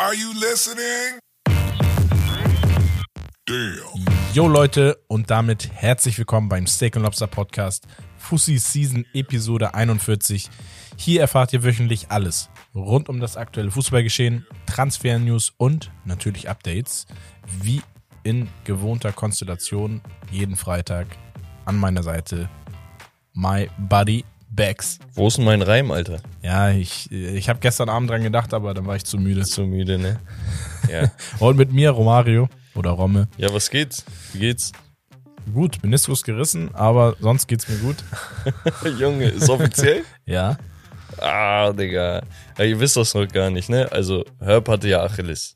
Are you listening? Damn. Yo Leute und damit herzlich willkommen beim Steak Lobster Podcast Fussi Season Episode 41. Hier erfahrt ihr wöchentlich alles rund um das aktuelle Fußballgeschehen, Transfer-News und natürlich Updates, wie in gewohnter Konstellation jeden Freitag an meiner Seite my buddy Bex. Wo ist denn mein Reim, Alter? Ja, ich, ich habe gestern Abend dran gedacht, aber dann war ich zu müde. Zu müde, ne? Ja. Und mit mir Romario oder Romme. ja, was geht's? Wie geht's? Gut, Meniskus gerissen, aber sonst geht's mir gut. Junge, ist offiziell? Ja. ah, Digga. Ja, ihr wisst das noch gar nicht, ne? Also, Herb hatte ja Achilles.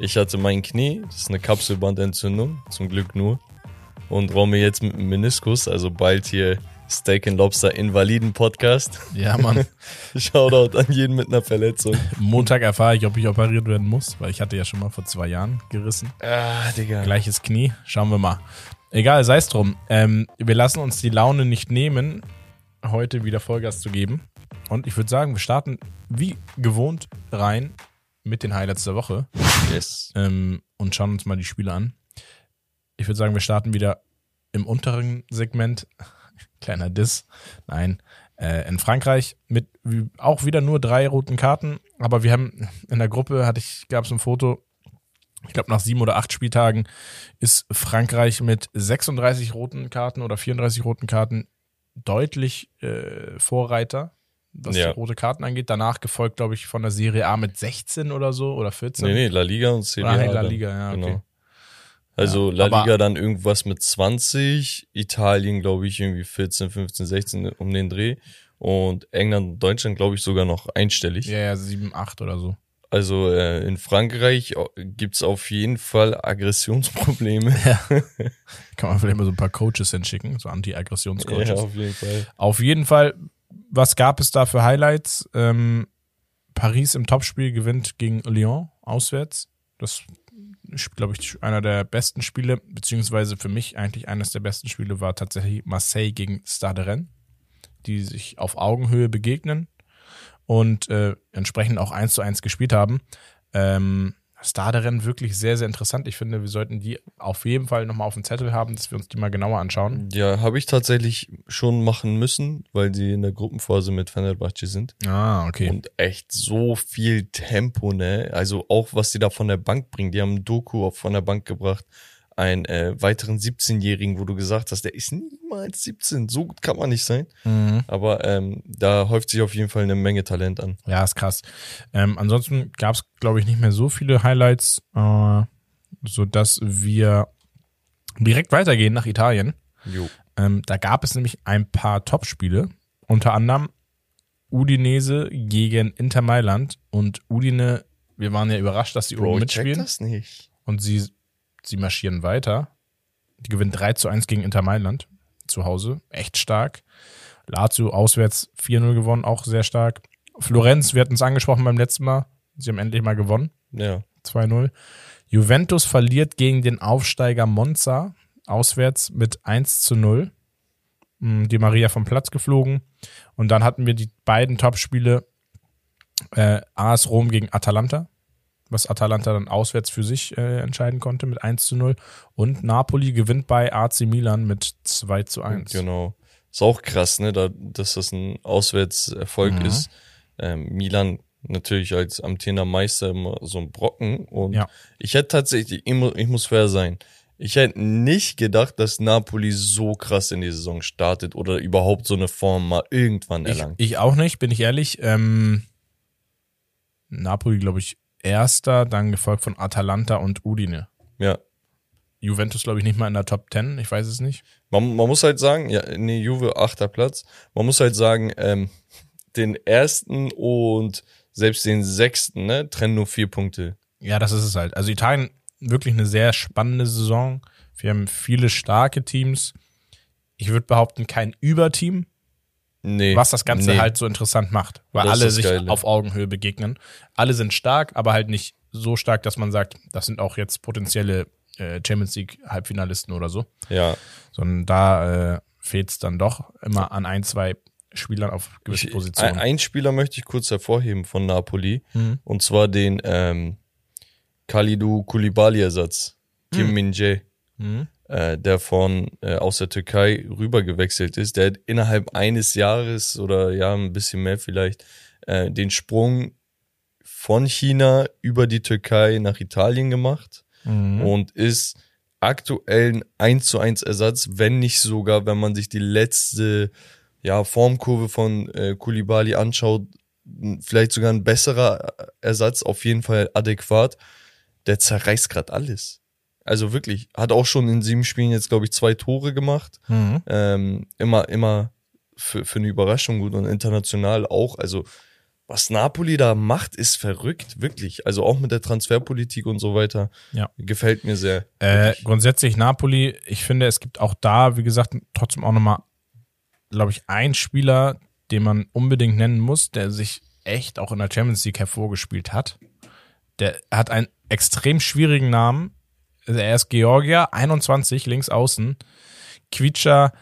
Ich hatte mein Knie, das ist eine Kapselbandentzündung, zum Glück nur. Und Romme jetzt mit dem Meniskus, also bald hier Steak and Lobster Invaliden Podcast. Ja, Mann. Shoutout an jeden mit einer Verletzung. Montag erfahre ich, ob ich operiert werden muss, weil ich hatte ja schon mal vor zwei Jahren gerissen. Ah, Digga. Gleiches Knie. Schauen wir mal. Egal, sei es drum. Ähm, wir lassen uns die Laune nicht nehmen, heute wieder Vollgas zu geben. Und ich würde sagen, wir starten wie gewohnt rein mit den Highlights der Woche Yes. ähm, und schauen uns mal die Spiele an. Ich würde sagen, wir starten wieder im unteren Segment. Kleiner Diss. Nein. Äh, in Frankreich mit wie- auch wieder nur drei roten Karten. Aber wir haben in der Gruppe, hatte ich, gab es ein Foto, ich glaube nach sieben oder acht Spieltagen ist Frankreich mit 36 roten Karten oder 34 roten Karten deutlich äh, Vorreiter, was Ja. die rote Karten angeht. Danach gefolgt, glaube ich, von der Serie A mit 16 oder so oder 14. Nee, nee, La Liga und Serie Ah, nee, A La dann. Liga, ja, okay. Genau. Also Ja, La Liga dann irgendwas mit 20, Italien glaube ich irgendwie 14, 15, 16 um den Dreh und England und Deutschland glaube ich sogar noch einstellig. Ja, ja, 7, 8 oder so. Also äh, in Frankreich äh, gibt's auf jeden Fall Aggressionsprobleme. Kann man vielleicht mal so ein paar Coaches hinschicken, so Anti-Aggressionscoaches. ja, auf jeden Fall. Auf jeden Fall, was gab es da für Highlights? Ähm, Paris im Topspiel gewinnt gegen Lyon auswärts. Das ist, glaube ich, einer der besten Spiele, beziehungsweise für mich eigentlich eines der besten Spiele war tatsächlich Marseille gegen Stade Rennes, die sich auf Augenhöhe begegnen und äh, entsprechend auch eins zu eins gespielt haben. Ähm, Stade Rennes wirklich sehr, sehr interessant. Ich finde, wir sollten die auf jeden Fall nochmal auf dem Zettel haben, dass wir uns die mal genauer anschauen. Ja, habe ich tatsächlich schon machen müssen, weil die in der Gruppenphase mit Fenerbahce sind. Ah, okay. Und echt so viel Tempo, ne? Also auch was die da von der Bank bringen. Die haben Doku von der Bank gebracht. Einen äh, weiteren 17-Jährigen, wo du gesagt hast, der ist niemals 17. So gut kann man nicht sein. Mhm. Aber ähm, da häuft sich auf jeden Fall eine Menge Talent an. Ja, ist krass. Ähm, ansonsten gab es, glaube ich, nicht mehr so viele Highlights, äh, so dass wir direkt weitergehen nach Italien. Ähm, da gab es nämlich ein paar Topspiele, unter anderem Udinese gegen Inter Mailand und Udine, wir waren ja überrascht, dass sie oben ich check mitspielen das nicht. und sie, sie marschieren weiter. Die gewinnen 3 zu 1 gegen Inter Mailand zu Hause. Echt stark. Lazio auswärts 4-0 gewonnen, auch sehr stark. Florenz, wir hatten es angesprochen beim letzten Mal. Sie haben endlich mal gewonnen. Ja. 2-0. Juventus verliert gegen den Aufsteiger Monza auswärts mit 1 zu 0. Mm, Die Maria vom Platz geflogen. Und dann hatten wir die beiden Topspiele äh, AS Rom gegen Atalanta, was Atalanta dann auswärts für sich äh, entscheiden konnte mit 1 zu 0. Und Napoli gewinnt bei AC Milan mit 2 zu 1. Genau. Ist auch krass, ne, da, dass das ein Auswärtserfolg Mhm. ist. Ähm, Milan natürlich als amtierender Meister immer so ein Brocken. Und Ja. ich hätte tatsächlich, ich muss, ich muss fair sein, ich hätte nicht gedacht, dass Napoli so krass in die Saison startet oder überhaupt so eine Form mal irgendwann Ich, erlangt. ich auch nicht, bin ich ehrlich. Ähm, Napoli, glaube ich, erster, dann gefolgt von Atalanta und Udine. ja. Juventus, glaube ich, nicht mal in der Top 10, ich weiß es nicht. Man, man muss halt sagen, ja, nee, Juve achter Platz. Man muss halt sagen, ähm, den ersten und selbst den sechsten, ne, trennen nur vier Punkte. Ja, das ist es halt. Also Italien wirklich eine sehr spannende Saison. Wir haben viele starke Teams. Ich würde behaupten, kein Überteam, Nee. was das Ganze nee. halt so interessant macht, weil Das alle sich Geile. auf Augenhöhe begegnen. Alle sind stark, aber halt nicht so stark, dass man sagt, das sind auch jetzt potenzielle äh, Champions League Halbfinalisten oder so, Ja, sondern da äh, fehlt es dann doch immer an ein, zwei Spielern auf gewissen Ich- Positionen. Ein, ein Spieler möchte ich kurz hervorheben von Napoli. Mhm. Und zwar den ähm, Kalidou Koulibaly-Ersatz, Kim Min-jae, Mhm. Äh, der von äh, aus der Türkei rüber gewechselt ist, der hat innerhalb eines Jahres oder ja ein bisschen mehr vielleicht äh, den Sprung von China über die Türkei nach Italien gemacht Mhm. und ist aktuell ein 1 zu 1 Ersatz, wenn nicht sogar, wenn man sich die letzte ja, Formkurve von äh, Koulibaly anschaut, vielleicht sogar ein besserer Ersatz, auf jeden Fall adäquat. Der zerreißt gerade alles. Also wirklich, hat auch schon in sieben Spielen jetzt, glaube ich, zwei Tore gemacht. Mhm. Ähm, immer, immer für, für eine Überraschung gut und international auch. Also, was Napoli da macht, ist verrückt, wirklich. Also auch mit der Transferpolitik und so weiter. Ja. Gefällt mir sehr. Äh, grundsätzlich Napoli, ich finde, es gibt auch da, wie gesagt, trotzdem auch nochmal, glaube ich, einen Spieler, den man unbedingt nennen muss, der sich echt auch in der Champions League hervorgespielt hat. Der hat einen extrem schwierigen Namen. Er ist Georgier, 21, links außen. Quicha,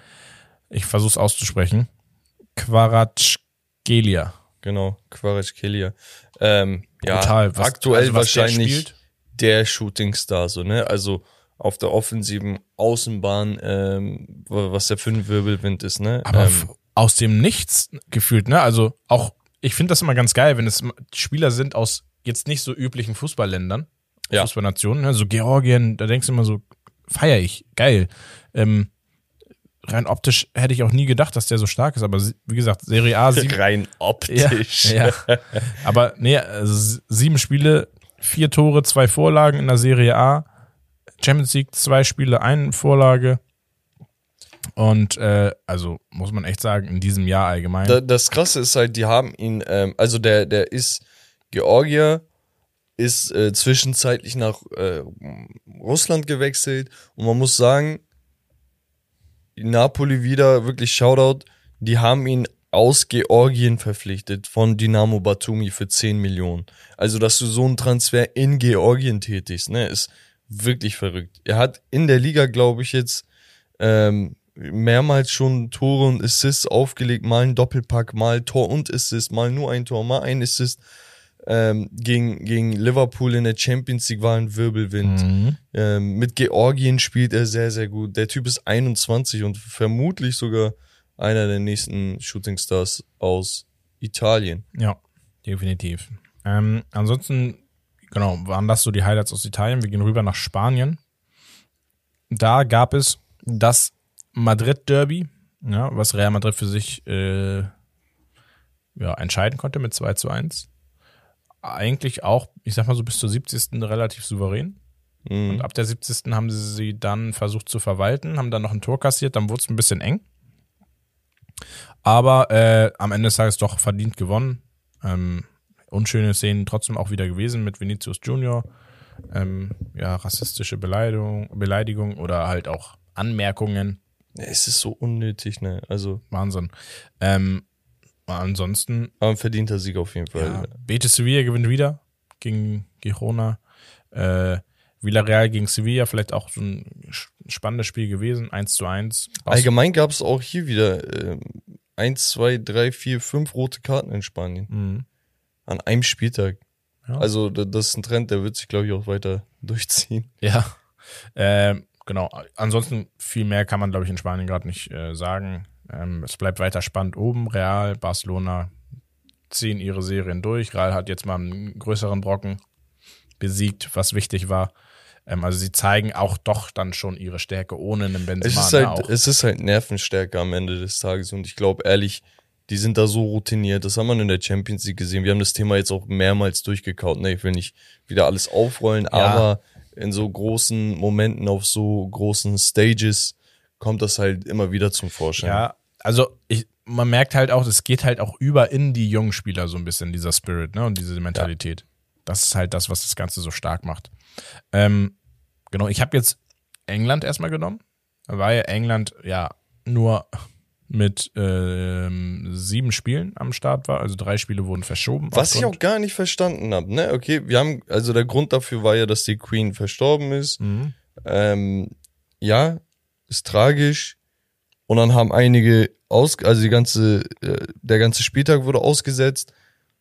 ich versuche es auszusprechen. Quaratschgelia. Genau, Kvaratskhelia. Ähm, ja, Brutal. Was- aktuell also der wahrscheinlich spielt. der Shootingstar, so, ne? Also auf der offensiven Außenbahn, ähm, wa- was der für ein Wirbelwind ist, ne? Aber ähm, aus dem Nichts gefühlt, ne? Also auch, ich finde das immer ganz geil, wenn es Spieler sind aus jetzt nicht so üblichen Fußballländern, Ja. Fußballnationen, ne? so Georgien, da denkst du immer so, feier ich, geil. Ähm, rein optisch hätte ich auch nie gedacht, dass der so stark ist, aber wie gesagt, Serie A, sieben, rein ja, optisch. ja. Aber nee, also sieben Spiele, vier Tore, zwei Vorlagen in der Serie A, Champions League, zwei Spiele, eine Vorlage. Und äh, also muss man echt sagen, in diesem Jahr allgemein. Da, das Krasse ist halt, die haben ihn, ähm, also der, der ist Georgier, ist äh, zwischenzeitlich nach äh, Russland gewechselt und man muss sagen, Napoli wieder wirklich Shoutout, die haben ihn aus Georgien verpflichtet von Dynamo Batumi für 10 Millionen. Also, dass du so einen Transfer in Georgien tätigst, ne, ist wirklich verrückt. Er hat in der Liga, glaube ich, jetzt ähm, mehrmals schon Tore und Assists aufgelegt, mal ein Doppelpack, mal Tor und Assist, mal nur ein Tor, mal ein Assist. Ähm, gegen, gegen Liverpool in der Champions League war ein Wirbelwind. Mhm. Ähm, mit Georgien spielt er sehr, sehr gut. Der Typ ist 21 und vermutlich sogar einer der nächsten Shootingstars aus Italien. Ja, definitiv. Ähm, ansonsten, genau, waren das so die Highlights aus Italien. Wir gehen rüber nach Spanien. Da gab es das Madrid-Derby, ja, was Real Madrid für sich äh, ja, entscheiden konnte mit 2 zu 1. Eigentlich auch, ich sag mal so bis zur 70. relativ souverän. Mhm. Und ab der 70. haben sie sie dann versucht zu verwalten, haben dann noch ein Tor kassiert, dann wurde es ein bisschen eng. Aber äh, am Ende des Tages doch verdient gewonnen. Ähm, unschöne Szenen trotzdem auch wieder gewesen mit Vinicius Junior. Ähm, ja, rassistische Beleidigung, Beleidigung oder halt auch Anmerkungen. Es ist so unnötig, ne? Also, Wahnsinn. Ähm, ansonsten, aber ein verdienter Sieg auf jeden Fall. ja, Betis Sevilla gewinnt wieder gegen Girona. Äh, Villarreal gegen Sevilla, vielleicht auch so ein spannendes Spiel gewesen, 1 zu 1. Allgemein gab es auch hier wieder ähm, eins, zwei, drei, vier, fünf rote Karten in Spanien. Mhm. An einem Spieltag. Ja. Also, da- das ist ein Trend, der wird sich, glaube ich, auch weiter durchziehen. Ja, ähm, genau. Ansonsten viel mehr kann man, glaube ich, in Spanien gerade nicht äh, sagen. Ähm, es bleibt weiter spannend oben. Real, Barcelona ziehen ihre Serien durch. Real hat jetzt mal einen größeren Brocken besiegt, was wichtig war. Ähm, also sie zeigen auch doch dann schon ihre Stärke ohne einen Benzema. Es ist ne, halt, auch. es ist halt Nervenstärke am Ende des Tages und ich glaube ehrlich, die sind da so routiniert. Das haben wir in der Champions League gesehen. Wir haben das Thema jetzt auch mehrmals durchgekaut. Ne, ich will nicht wieder alles aufrollen, aber in so großen Momenten auf so großen Stages kommt das halt immer wieder zum Vorschein. Ja, also ich, man merkt halt auch, es geht halt auch über in die jungen Spieler so ein bisschen, dieser Spirit, ne, und diese Mentalität. Das ist halt das, was das Ganze so stark macht. Ähm, genau, ich habe jetzt England erstmal genommen, weil England ja nur mit ähm, sieben Spielen am Start war, also drei Spiele wurden verschoben. Was ich auch gar nicht verstanden habe, ne? Okay, wir haben, also der Grund dafür war ja, dass die Queen verstorben ist. Mhm. Ähm, ja, ist tragisch. Und dann haben einige aus, also die ganze, äh, der ganze Spieltag wurde ausgesetzt.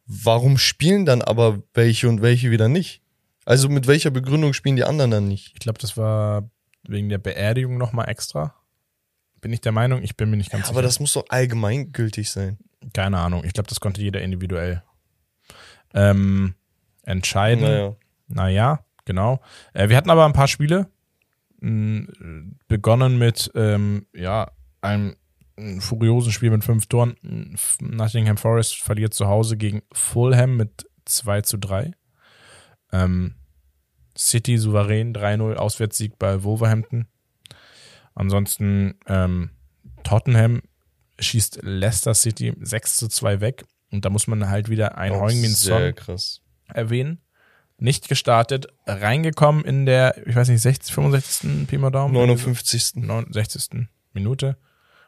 Warum spielen dann aber welche und welche wieder nicht? Also mit welcher Begründung spielen die anderen dann nicht? Ich glaube, das war wegen der Beerdigung nochmal extra. Bin ich der Meinung, ich bin mir nicht ganz Aber sicher. das muss doch allgemeingültig sein. Keine Ahnung. Ich glaube, das konnte jeder individuell ähm, entscheiden. Naja. Naja, genau. Äh, wir hatten aber ein paar Spiele. Mh, Begonnen mit ähm, ja, einem furiosen Spiel mit fünf Toren. Nottingham Forest verliert zu Hause gegen Fulham mit 2 zu 3. Ähm, City souverän 3-0 Auswärtssieg bei Wolverhampton. Ansonsten ähm, Tottenham schießt Leicester City 6 zu 2 weg. Und da muss man halt wieder ein Heung-Min Son erwähnen. Nicht gestartet, reingekommen in der, ich weiß nicht, 60, 65. Pi mal Daumen? 59. 69. Minute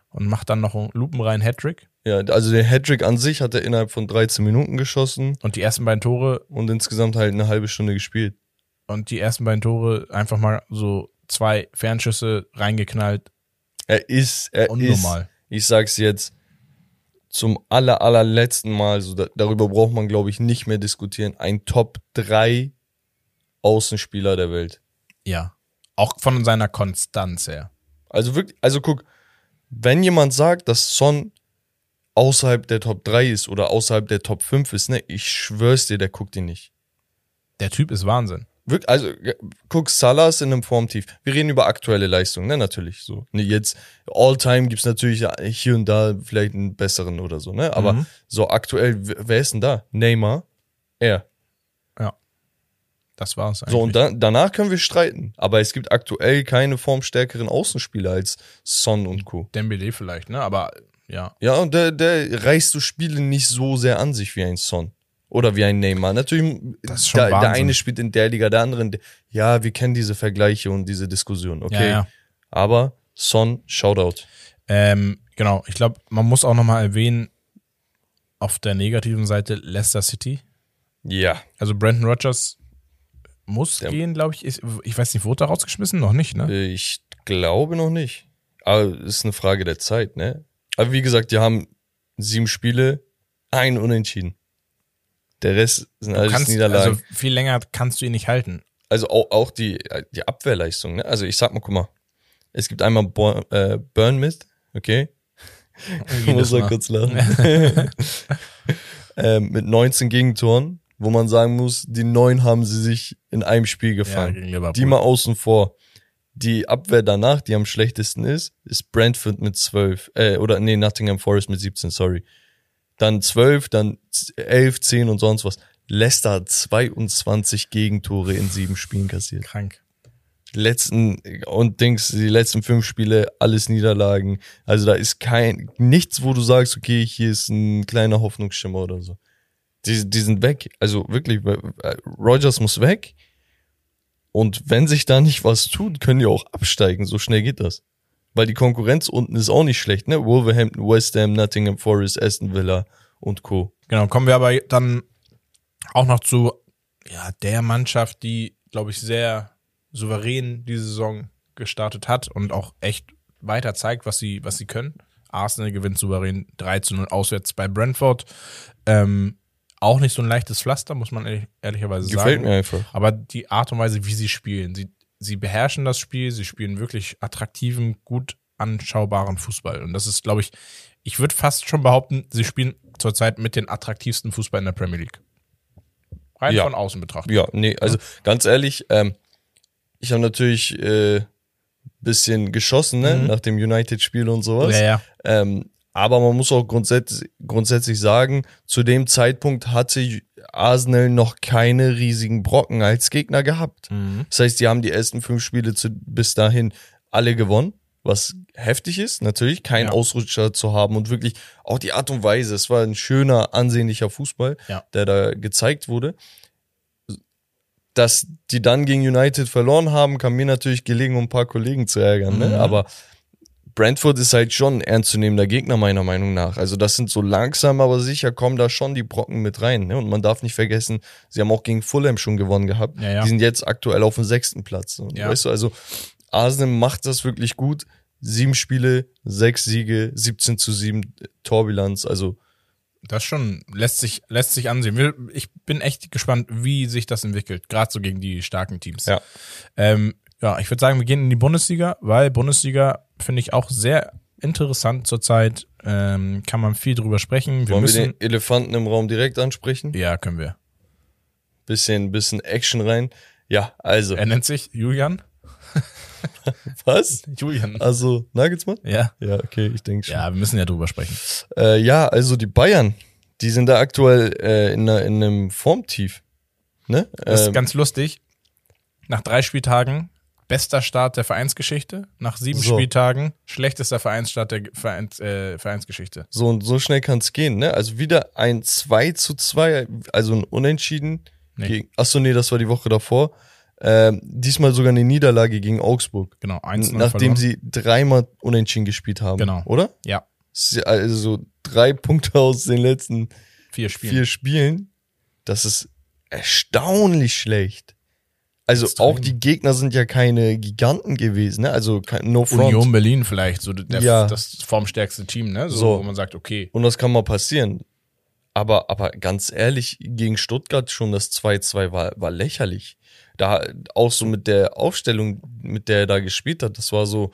und macht dann noch einen lupenreinen Hattrick. Ja, also der Hattrick an sich hat er innerhalb von 13 Minuten geschossen Und die ersten beiden Tore und insgesamt halt eine halbe Stunde gespielt. und die ersten beiden Tore einfach mal so zwei Fernschüsse reingeknallt. Er ist, er Unnormal. ist, ich sag's jetzt, zum aller, allerletzten Mal, so da, darüber braucht man, glaube ich, nicht mehr diskutieren, ein Top 3 Außenspieler der Welt. Ja. Auch von seiner Konstanz her. Also wirklich, also guck, wenn jemand sagt, dass Son außerhalb der Top 3 ist oder außerhalb der Top 5 ist, ne, ich schwör's dir, der guckt ihn nicht. Der Typ ist Wahnsinn. Also, guck, Salah ist in einem Formtief. Wir reden über aktuelle Leistungen, ne, natürlich, so. Ne, jetzt, All-Time gibt's natürlich hier und da vielleicht einen besseren oder so, ne, aber Mhm. so aktuell, wer ist denn da? Neymar? Er. Ja. Das war's eigentlich. So, und da, danach können wir streiten. Aber es gibt aktuell keine formstärkeren Außenspieler als Son und Co. Dembele vielleicht, ne? Aber ja. Ja, und der, der reißt so Spiele nicht so sehr an sich wie ein Son. Oder wie ein Neymar. Natürlich, der, der eine spielt in der Liga, der andere in der, Ja, wir kennen diese Vergleiche und diese Diskussion, okay. Ja, ja. Aber Son, Shoutout. Ähm, genau, ich glaube, man muss auch nochmal erwähnen, auf der negativen Seite Leicester City. Ja. Also Brandon Rogers muss Der- gehen, glaube ich. Ist, ich weiß nicht, wurde er rausgeschmissen? Noch nicht, ne? Ich glaube noch nicht. Aber es ist eine Frage der Zeit, ne? Aber wie gesagt, die haben sieben Spiele, ein Unentschieden. Der Rest sind Du alles kannst, Niederlagen. also viel länger kannst du ihn nicht halten. also auch, auch die, die Abwehrleistung, ne? Also ich sag mal, guck mal, es gibt einmal Bo äh, Burnmist, okay? Ich muss Jedes mal kurz lachen. ähm, mit 19 Gegentoren, wo man sagen muss, die neun haben sie sich in einem Spiel Ja, gefangen. Liverpool. die mal außen vor. Die Abwehr danach, die am schlechtesten ist, ist Brentford mit 12, äh, oder nee, Nottingham Forest mit 17, sorry. Dann 12, dann 11, 10 und sonst was. Leicester hat 22 Gegentore in sieben Spielen kassiert. Krank. Die letzten und Dings, die letzten fünf Spiele, alles Niederlagen. Also da ist kein, nichts, wo du sagst, okay, hier ist ein kleiner Hoffnungsschimmer oder so. Die, die sind weg. Also wirklich, äh, Rogers muss weg. Und wenn sich da nicht was tut, können die auch absteigen. So schnell geht das. Weil die Konkurrenz unten ist auch nicht schlecht, ne? Wolverhampton, West Ham, Nottingham Forest, Aston Villa und Co. Genau, kommen wir aber dann auch noch zu ja, der Mannschaft, die, glaube ich, sehr souverän diese Saison gestartet hat und auch echt weiter zeigt, was sie, was sie können. Arsenal gewinnt souverän 3 zu 0 auswärts bei Brentford. Ähm, auch nicht so ein leichtes Pflaster, muss man ehrlich, ehrlicherweise Gefällt sagen. mir einfach. Aber die Art und Weise, wie sie spielen, sie, sie beherrschen das Spiel, sie spielen wirklich attraktiven, gut anschaubaren Fußball. Und das ist, glaube ich, ich würde fast schon behaupten, sie spielen zurzeit mit den attraktivsten Fußball in der Premier League. Rein Ja. von außen betrachtet. Ja, nee, also ganz ehrlich, ähm, ich habe natürlich äh, bisschen geschossen, ne, Mhm. nach dem United-Spiel und sowas. Ja, ja. Ähm, aber man muss auch grundsätzlich, grundsätzlich sagen, zu dem Zeitpunkt hatte Arsenal noch keine riesigen Brocken als Gegner gehabt. Mhm. Das heißt, die haben die ersten fünf Spiele zu, bis dahin alle gewonnen, was heftig ist, natürlich, keinen Ja. Ausrutscher zu haben und wirklich auch die Art und Weise. Es war ein schöner, ansehnlicher Fußball, Ja. der da gezeigt wurde. Dass die dann gegen United verloren haben, kam mir natürlich gelegen, um ein paar Kollegen zu ärgern. Mhm. Ne? Aber Brentford ist halt schon ein ernstzunehmender Gegner, meiner Meinung nach. Also das sind so langsam, aber sicher kommen da schon die Brocken mit rein. Ne? Und man darf nicht vergessen, sie haben auch gegen Fulham schon gewonnen gehabt. Ja, ja. Die sind jetzt aktuell auf dem sechsten Platz. Und Ja. Weißt du, also Arsenal macht das wirklich gut. Sieben Spiele, sechs Siege, 17 zu 7 Torbilanz. Also Das schon lässt sich lässt sich ansehen. Ich bin echt gespannt, wie sich das entwickelt, gerade so gegen die starken Teams. Ja. Ähm, ja, ich würde sagen, wir gehen in die Bundesliga, weil Bundesliga finde ich auch sehr interessant zurzeit. Ähm, kann man viel drüber sprechen. Wir Wollen müssen. wir den Elefanten im Raum direkt ansprechen? ja, können wir. Bisschen, bisschen Action rein. Ja, also, Er nennt sich Julian. was? Julian. Also, Nagelsmann? Ja. Ja, okay, ich denke schon. Ja, wir müssen ja drüber sprechen. Äh, ja, also die Bayern, die sind da aktuell äh, in, einer, in einem Formtief. Ne? Das ist Ähm, ganz lustig. Nach drei Spieltagen bester Start der Vereinsgeschichte. Nach sieben So. Spieltagen schlechtester Vereinsstart der Vereins, äh, Vereinsgeschichte. so und so schnell kann es gehen, ne? Also wieder ein 2 zu 2, also ein Unentschieden. Nee. Gegen, achso, nee, das war die Woche davor. Ähm, diesmal sogar eine Niederlage gegen Augsburg. Genau, 1 Nachdem sie dreimal unentschieden gespielt haben. Genau. Oder? Ja, Also so drei Punkte aus den letzten vier Spiele. vier Spielen. Das ist erstaunlich schlecht. Also auch die Gegner sind ja keine Giganten gewesen, ne? Also no front. Union Berlin vielleicht, so der, Ja. das formstärkste Team, ne? So, So. wo man sagt, okay. Und das kann mal passieren. Aber, aber ganz ehrlich, gegen Stuttgart schon das 2-2 war, war lächerlich. Da auch so mit der Aufstellung, mit der er da gespielt hat, das war so,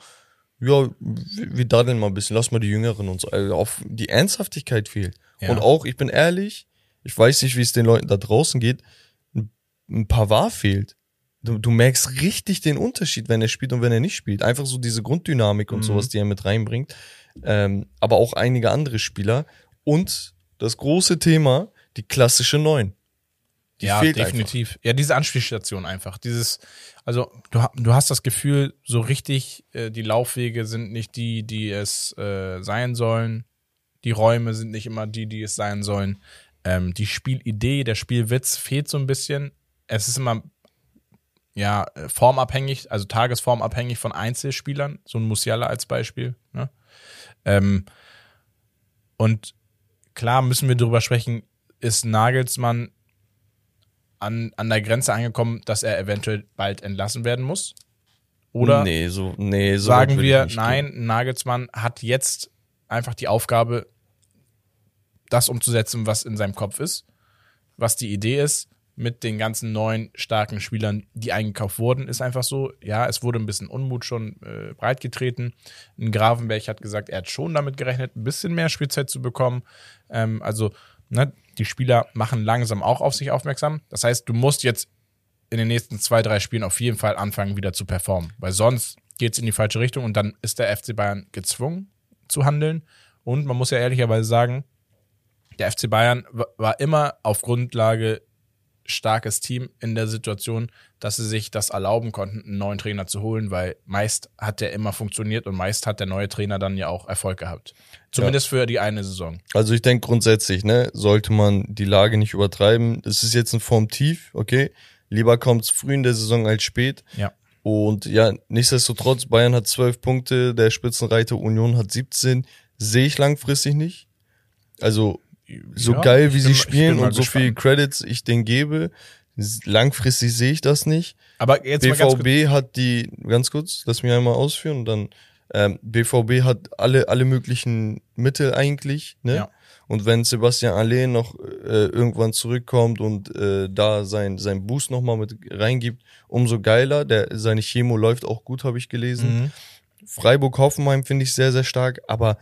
ja, wir daddeln mal ein bisschen, lass mal die Jüngeren und so. Also auf die Ernsthaftigkeit fehlt. Ja. Und auch, ich bin ehrlich, ich weiß nicht, wie es den Leuten da draußen geht, ein, ein Pavard fehlt. Du, du merkst richtig den Unterschied, wenn er spielt und wenn er nicht spielt. Einfach so diese Grunddynamik und Mhm. sowas, die er mit reinbringt. Ähm, aber auch einige andere Spieler. Und das große Thema, die klassische Neun. Die ja, fehlt definitiv. Ja, diese Anspielstation einfach. Dieses, also du, du hast das Gefühl, so richtig, äh, die Laufwege sind nicht die, die es äh, sein sollen. Die Räume sind nicht immer die, die es sein sollen. Ähm, die Spielidee, der Spielwitz fehlt so ein bisschen. Es ist immer ja äh, formabhängig, also tagesformabhängig von Einzelspielern. So ein Musiala als Beispiel. Ne? Ähm, und klar müssen wir darüber sprechen, ist Nagelsmann an, an der Grenze angekommen, dass er eventuell bald entlassen werden muss? Oder Nee, so, nee, so sagen wir, nein, gehen. Nagelsmann hat jetzt einfach die Aufgabe, das umzusetzen, was in seinem Kopf ist, was die Idee ist, mit den ganzen neuen starken Spielern, die eingekauft wurden, ist einfach so, ja, es wurde ein bisschen Unmut schon äh, breitgetreten. Ein Gravenberg hat gesagt, er hat schon damit gerechnet, ein bisschen mehr Spielzeit zu bekommen. Ähm, also, ne, die Spieler machen langsam auch auf sich aufmerksam. Das heißt, du musst jetzt in den nächsten zwei, drei Spielen auf jeden Fall anfangen, wieder zu performen. Weil sonst geht es in die falsche Richtung und dann ist der FC Bayern gezwungen zu handeln. Und man muss ja ehrlicherweise sagen, der FC Bayern wa- war immer auf Grundlage starkes Team in der Situation, dass sie sich das erlauben konnten, einen neuen Trainer zu holen, weil meist hat der immer funktioniert und meist hat der neue Trainer dann ja auch Erfolg gehabt. Zumindest für die eine Saison. Also ich denke grundsätzlich, ne, sollte man die Lage nicht übertreiben. Es ist jetzt ein Formtief, okay. Lieber kommt's früh in der Saison als spät. Ja. Und ja, nichtsdestotrotz, Bayern hat zwölf Punkte, der Spitzenreiter Union hat 17. Sehe ich langfristig nicht. Also so Ja, geil, wie sie bin spielen und so viel. Credits ich denen gebe, langfristig sehe ich das nicht. Aber jetzt. BVB hat die, ganz kurz, lass mich einmal ausführen und dann, ähm, BVB hat alle, alle möglichen Mittel eigentlich, ne? Ja. Und wenn Sebastian Allee noch äh, irgendwann zurückkommt und äh, da sein, sein Boost nochmal mit reingibt, umso geiler. Der, seine Chemo läuft auch gut, habe ich gelesen. Mhm. Freiburg-Hoffenheim finde ich sehr, sehr stark, aber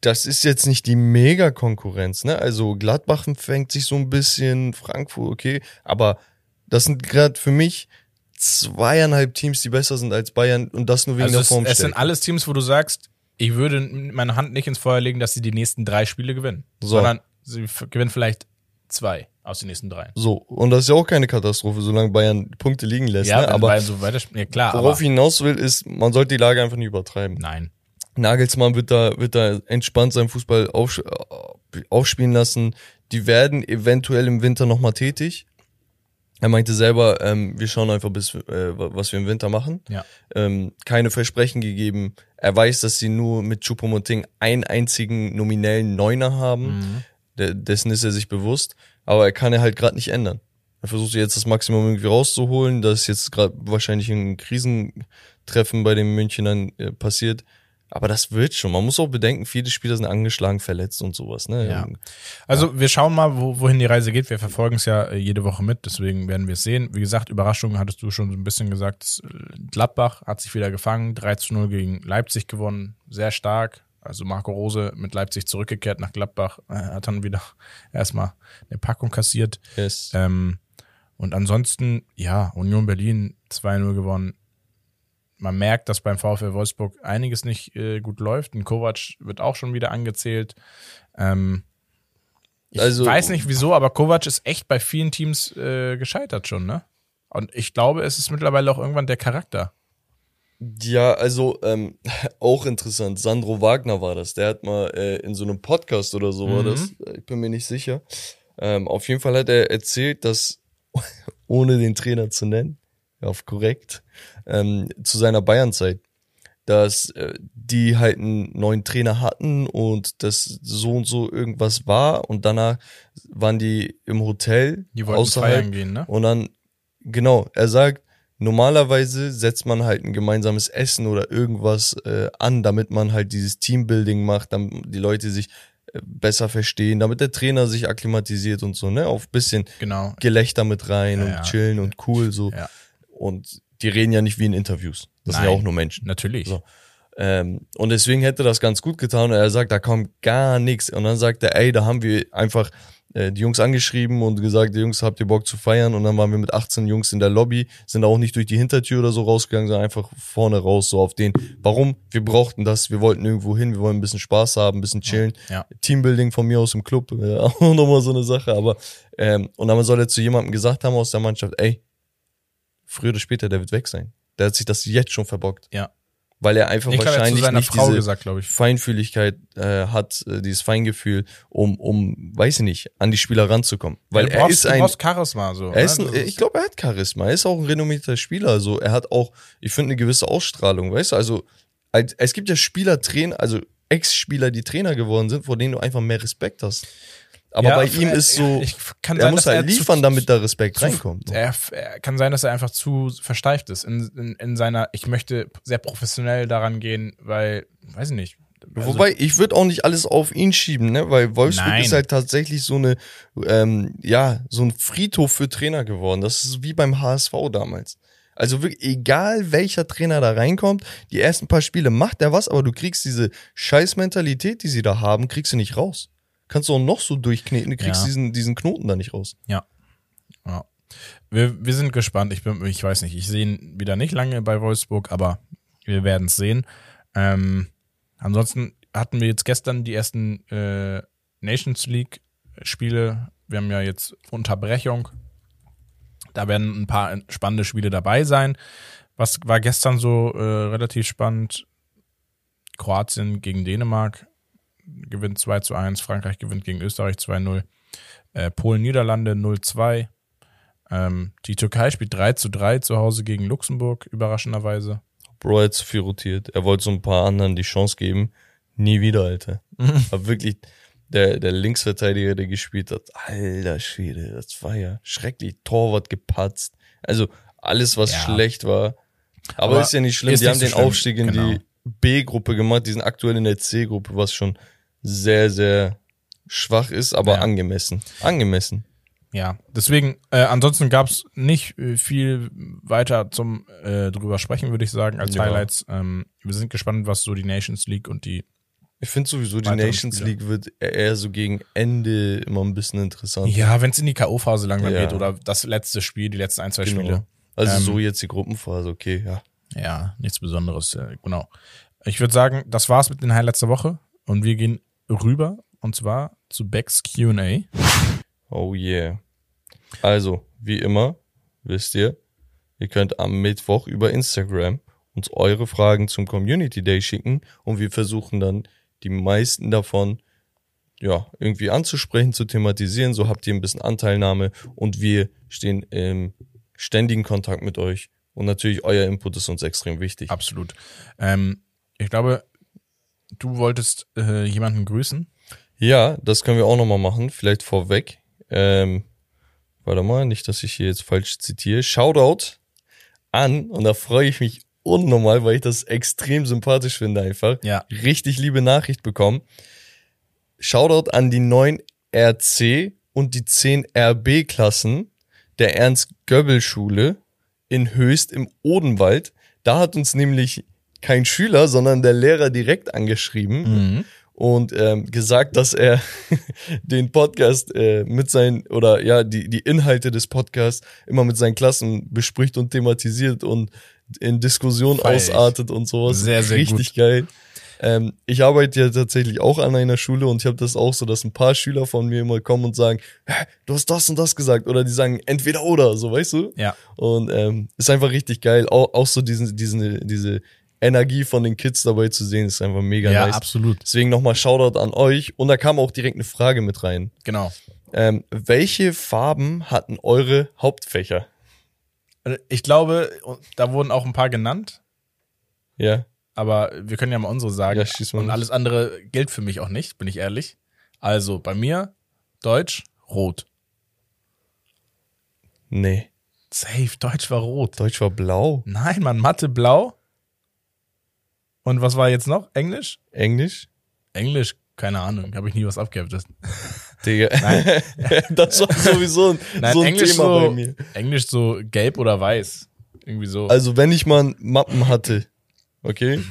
das ist jetzt nicht die Mega-Konkurrenz, ne? Also Gladbach fängt sich so ein bisschen, Frankfurt, okay, aber das sind gerade für mich zweieinhalb Teams, die besser sind als Bayern und das nur wegen Also der es, Formstärke. es sind alles Teams, wo du sagst, ich würde meine Hand nicht ins Feuer legen, dass sie die nächsten drei Spiele gewinnen. So. Sondern sie gewinnen vielleicht zwei aus den nächsten drei. so, und das ist ja auch keine Katastrophe, solange Bayern Punkte liegen lässt, Ja, ne? aber Bayern so weiter Ja, klar, worauf ich hinaus will, ist, man sollte die Lage einfach nicht übertreiben. nein. Nagelsmann wird da, wird da entspannt seinen Fußball auf, aufspielen lassen. Die werden eventuell im Winter nochmal tätig. Er meinte selber, ähm, wir schauen einfach bis, äh, was wir im Winter machen. Ja. Ähm, keine Versprechen gegeben. Er weiß, dass sie nur mit Choupo-Moting einen einzigen nominellen Neuner haben. Mhm. Der, dessen ist er sich bewusst. Aber er kann er halt gerade nicht ändern. Er versucht jetzt das Maximum irgendwie rauszuholen. Das ist jetzt gerade wahrscheinlich ein Krisentreffen bei den Münchnern äh, passiert. Aber das wird schon. Man muss auch bedenken, viele Spieler sind angeschlagen, verletzt und sowas. Ne? Ja. Also wir schauen mal, wo, wohin die Reise geht. Wir verfolgen es ja äh, jede Woche mit, deswegen werden wir es sehen. Wie gesagt, Überraschung hattest du schon so ein bisschen gesagt. äh, Gladbach hat sich wieder gefangen, 3 zu 0 gegen Leipzig gewonnen, sehr stark. Also Marco Rose mit Leipzig zurückgekehrt nach Gladbach, äh, hat dann wieder erstmal eine Packung kassiert. Yes. Ähm, und ansonsten, ja, Union Berlin 2-0 gewonnen. Man merkt, dass beim VfL Wolfsburg einiges nicht äh, gut läuft. Ein Kovac wird auch schon wieder angezählt. Ähm, ich Also- weiß nicht wieso, aber Kovac ist echt bei vielen Teams äh, gescheitert schon, ne? Und ich glaube, es ist mittlerweile auch irgendwann der Charakter. Ja, also ähm, auch interessant. Sandro Wagner war das. Der hat mal äh, in so einem Podcast oder so war Mhm. das. äh, Ich bin mir nicht sicher. Ähm, auf jeden Fall hat er erzählt, dass ohne den Trainer zu nennen, auf korrekt, ähm, zu seiner Bayernzeit, dass äh, die halt einen neuen Trainer hatten und das so und so irgendwas war und danach waren die im Hotel Die wollten außerhalb feiern gehen, ne? und dann, genau, er sagt, normalerweise setzt man halt ein gemeinsames Essen oder irgendwas äh, an, damit man halt dieses Teambuilding macht, damit die Leute sich äh, besser verstehen, damit der Trainer sich akklimatisiert und so, ne, auf bisschen Genau. Gelächter mit rein Ja, und ja. chillen und cool so. Ja. Und die reden ja nicht wie in Interviews. Das sind ja Nein. auch nur Menschen. Natürlich. So. Ähm, und deswegen hätte das ganz gut getan. Und er sagt, da kommt gar nichts. Und dann sagt er, ey, da haben wir einfach äh, die Jungs angeschrieben und gesagt, die Jungs, habt ihr Bock zu feiern? Und dann waren wir mit 18 Jungs in der Lobby, sind auch nicht durch die Hintertür oder so rausgegangen, sondern einfach vorne raus, so auf den. Warum? Wir brauchten das, wir wollten irgendwo hin, wir wollen ein bisschen Spaß haben, ein bisschen chillen. Ja. Teambuilding von mir aus im Club, äh, auch nochmal so eine Sache. Aber ähm, und dann soll er zu jemandem gesagt haben aus der Mannschaft, ey, früher oder später, der wird weg sein. Der hat sich das jetzt schon verbockt. Ja. Weil er einfach Ich er wahrscheinlich seiner nicht Frau diese gesagt. Feinfühligkeit äh, hat, äh, dieses Feingefühl, um, um, weiß ich nicht, an die Spieler ranzukommen. Weil du er brauchst, ist ein, Charisma, so. er ist ne? ein, ich glaube, er hat Charisma. Er ist auch ein renommierter Spieler. Also er hat auch, ich finde, eine gewisse Ausstrahlung, weißt du? Also als, es gibt ja Spieler, Trainer, also Ex-Spieler, die Trainer geworden sind, vor denen du einfach mehr Respekt hast. Aber Ja, bei ihm äh, ist so, ich kann er sein, muss halt er zu- liefern, damit da Respekt zu- reinkommt. Er, er kann sein, dass er einfach zu versteift ist in, in, in seiner, ich möchte sehr professionell daran gehen, weil, weiß ich nicht. Also, Wobei, ich würde auch nicht alles auf ihn schieben, ne? Weil Wolfsburg Nein. ist halt tatsächlich so eine, ähm, ja, so ein Friedhof für Trainer geworden. Das ist wie beim HSV damals. Also wirklich, egal welcher Trainer da reinkommt, die ersten paar Spiele macht er was, aber du kriegst diese Scheißmentalität, die sie da haben, kriegst du nicht raus. Kannst du auch noch so durchkneten, du kriegst Ja. diesen, diesen Knoten da nicht raus. ja. ja. Wir, wir sind gespannt. Ich bin, ich weiß nicht, ich sehe ihn wieder nicht lange bei Wolfsburg, aber wir werden es sehen. Ähm, ansonsten hatten wir jetzt gestern die ersten äh, Nations League Spiele. Wir haben ja jetzt Unterbrechung. Da werden ein paar spannende Spiele dabei sein. Was war gestern so äh, relativ spannend? Kroatien gegen Dänemark gewinnt 2 zu 1, Frankreich gewinnt gegen Österreich 2-0, äh, Polen, Niederlande 0-2. Ähm, die Türkei spielt 3 zu 3 zu Hause gegen Luxemburg, überraschenderweise. Bro hat zu viel rotiert. Er wollte so ein paar anderen die Chance geben. Nie wieder, Alter. Aber wirklich, der, der Linksverteidiger, der gespielt hat, alter Schwede, das war ja schrecklich. Torwart gepatzt. Also alles, was Ja. schlecht war. Aber, Aber ist ja nicht schlimm. die nicht haben so den schlimm. Aufstieg in Genau. die B-Gruppe gemacht. Die sind aktuell in der C-Gruppe, was schon sehr, sehr schwach ist, aber Ja. angemessen. Angemessen. Ja, deswegen, äh, ansonsten gab es nicht äh, viel weiter zum äh, drüber sprechen, würde ich sagen, als Ja. Highlights. Ähm, wir sind gespannt, was so die Nations League und die Ich finde sowieso, die Nations Spieler. League wird eher so gegen Ende immer ein bisschen interessant. Ja, wenn es in die K.O.-Phase langsam Ja. geht oder das letzte Spiel, die letzten ein, zwei Genau. Spiele. Also Ähm, so jetzt die Gruppenphase, okay, ja. Ja, nichts Besonderes, äh, genau. Ich würde sagen, das war's mit den Highlights der Woche und wir gehen rüber und zwar zu Becks Q&A. Oh yeah. Also, wie immer, wisst ihr, ihr könnt am Mittwoch über Instagram uns eure Fragen zum Community Day schicken und wir versuchen dann die meisten davon ja, irgendwie anzusprechen, zu thematisieren. So habt ihr ein bisschen Anteilnahme und wir stehen im ständigen Kontakt mit euch. Und natürlich euer Input ist uns extrem wichtig. Absolut. Ähm, ich glaube, du wolltest äh, jemanden grüßen. Ja, das können wir auch nochmal machen. Vielleicht vorweg. Ähm, warte mal, nicht, dass ich hier jetzt falsch zitiere. Shoutout an, und da freue ich mich unnormal, weil ich das extrem sympathisch finde einfach. Ja. Richtig liebe Nachricht bekommen. Shoutout an die 9 RC und die 10 RB Klassen der Ernst-Göbbel-Schule in Höchst im Odenwald. Da hat uns nämlich kein Schüler, sondern der Lehrer direkt angeschrieben und ähm, gesagt, dass er den Podcast äh, mit seinen oder ja die die Inhalte des Podcasts immer mit seinen Klassen bespricht und thematisiert und in Diskussion Feier ich. ausartet und sowas. Sehr, sehr richtig geil. Ähm, ich arbeite ja tatsächlich auch an einer Schule und ich habe das auch so, dass ein paar Schüler von mir immer kommen und sagen, du hast das und das gesagt oder die sagen entweder oder, so weißt du? Ja. Und ähm, ist einfach richtig geil. Auch, auch so diesen, diesen, diese Energie von den Kids dabei zu sehen, ist einfach mega Ja, nice. absolut. Deswegen nochmal Shoutout an euch. Und da kam auch direkt eine Frage mit rein. Genau. Ähm, welche Farben hatten eure Hauptfächer? Ich glaube, da wurden auch ein paar genannt, Ja. aber wir können ja mal unsere sagen. Ja, schieß mal Und alles andere gilt für mich auch nicht, bin ich ehrlich. Also bei mir Deutsch rot. Nee. Safe, Deutsch war rot. Deutsch war blau. Nein, Mann, Mathe blau. Und was war jetzt noch? Englisch? Englisch? Englisch, keine Ahnung, habe ich nie was abgeheftet. Digga. das war sowieso ein, Nein, so ein Englisch Thema so, bei mir. Englisch so gelb oder weiß. Irgendwie so. Also wenn ich mal Mappen hatte, okay,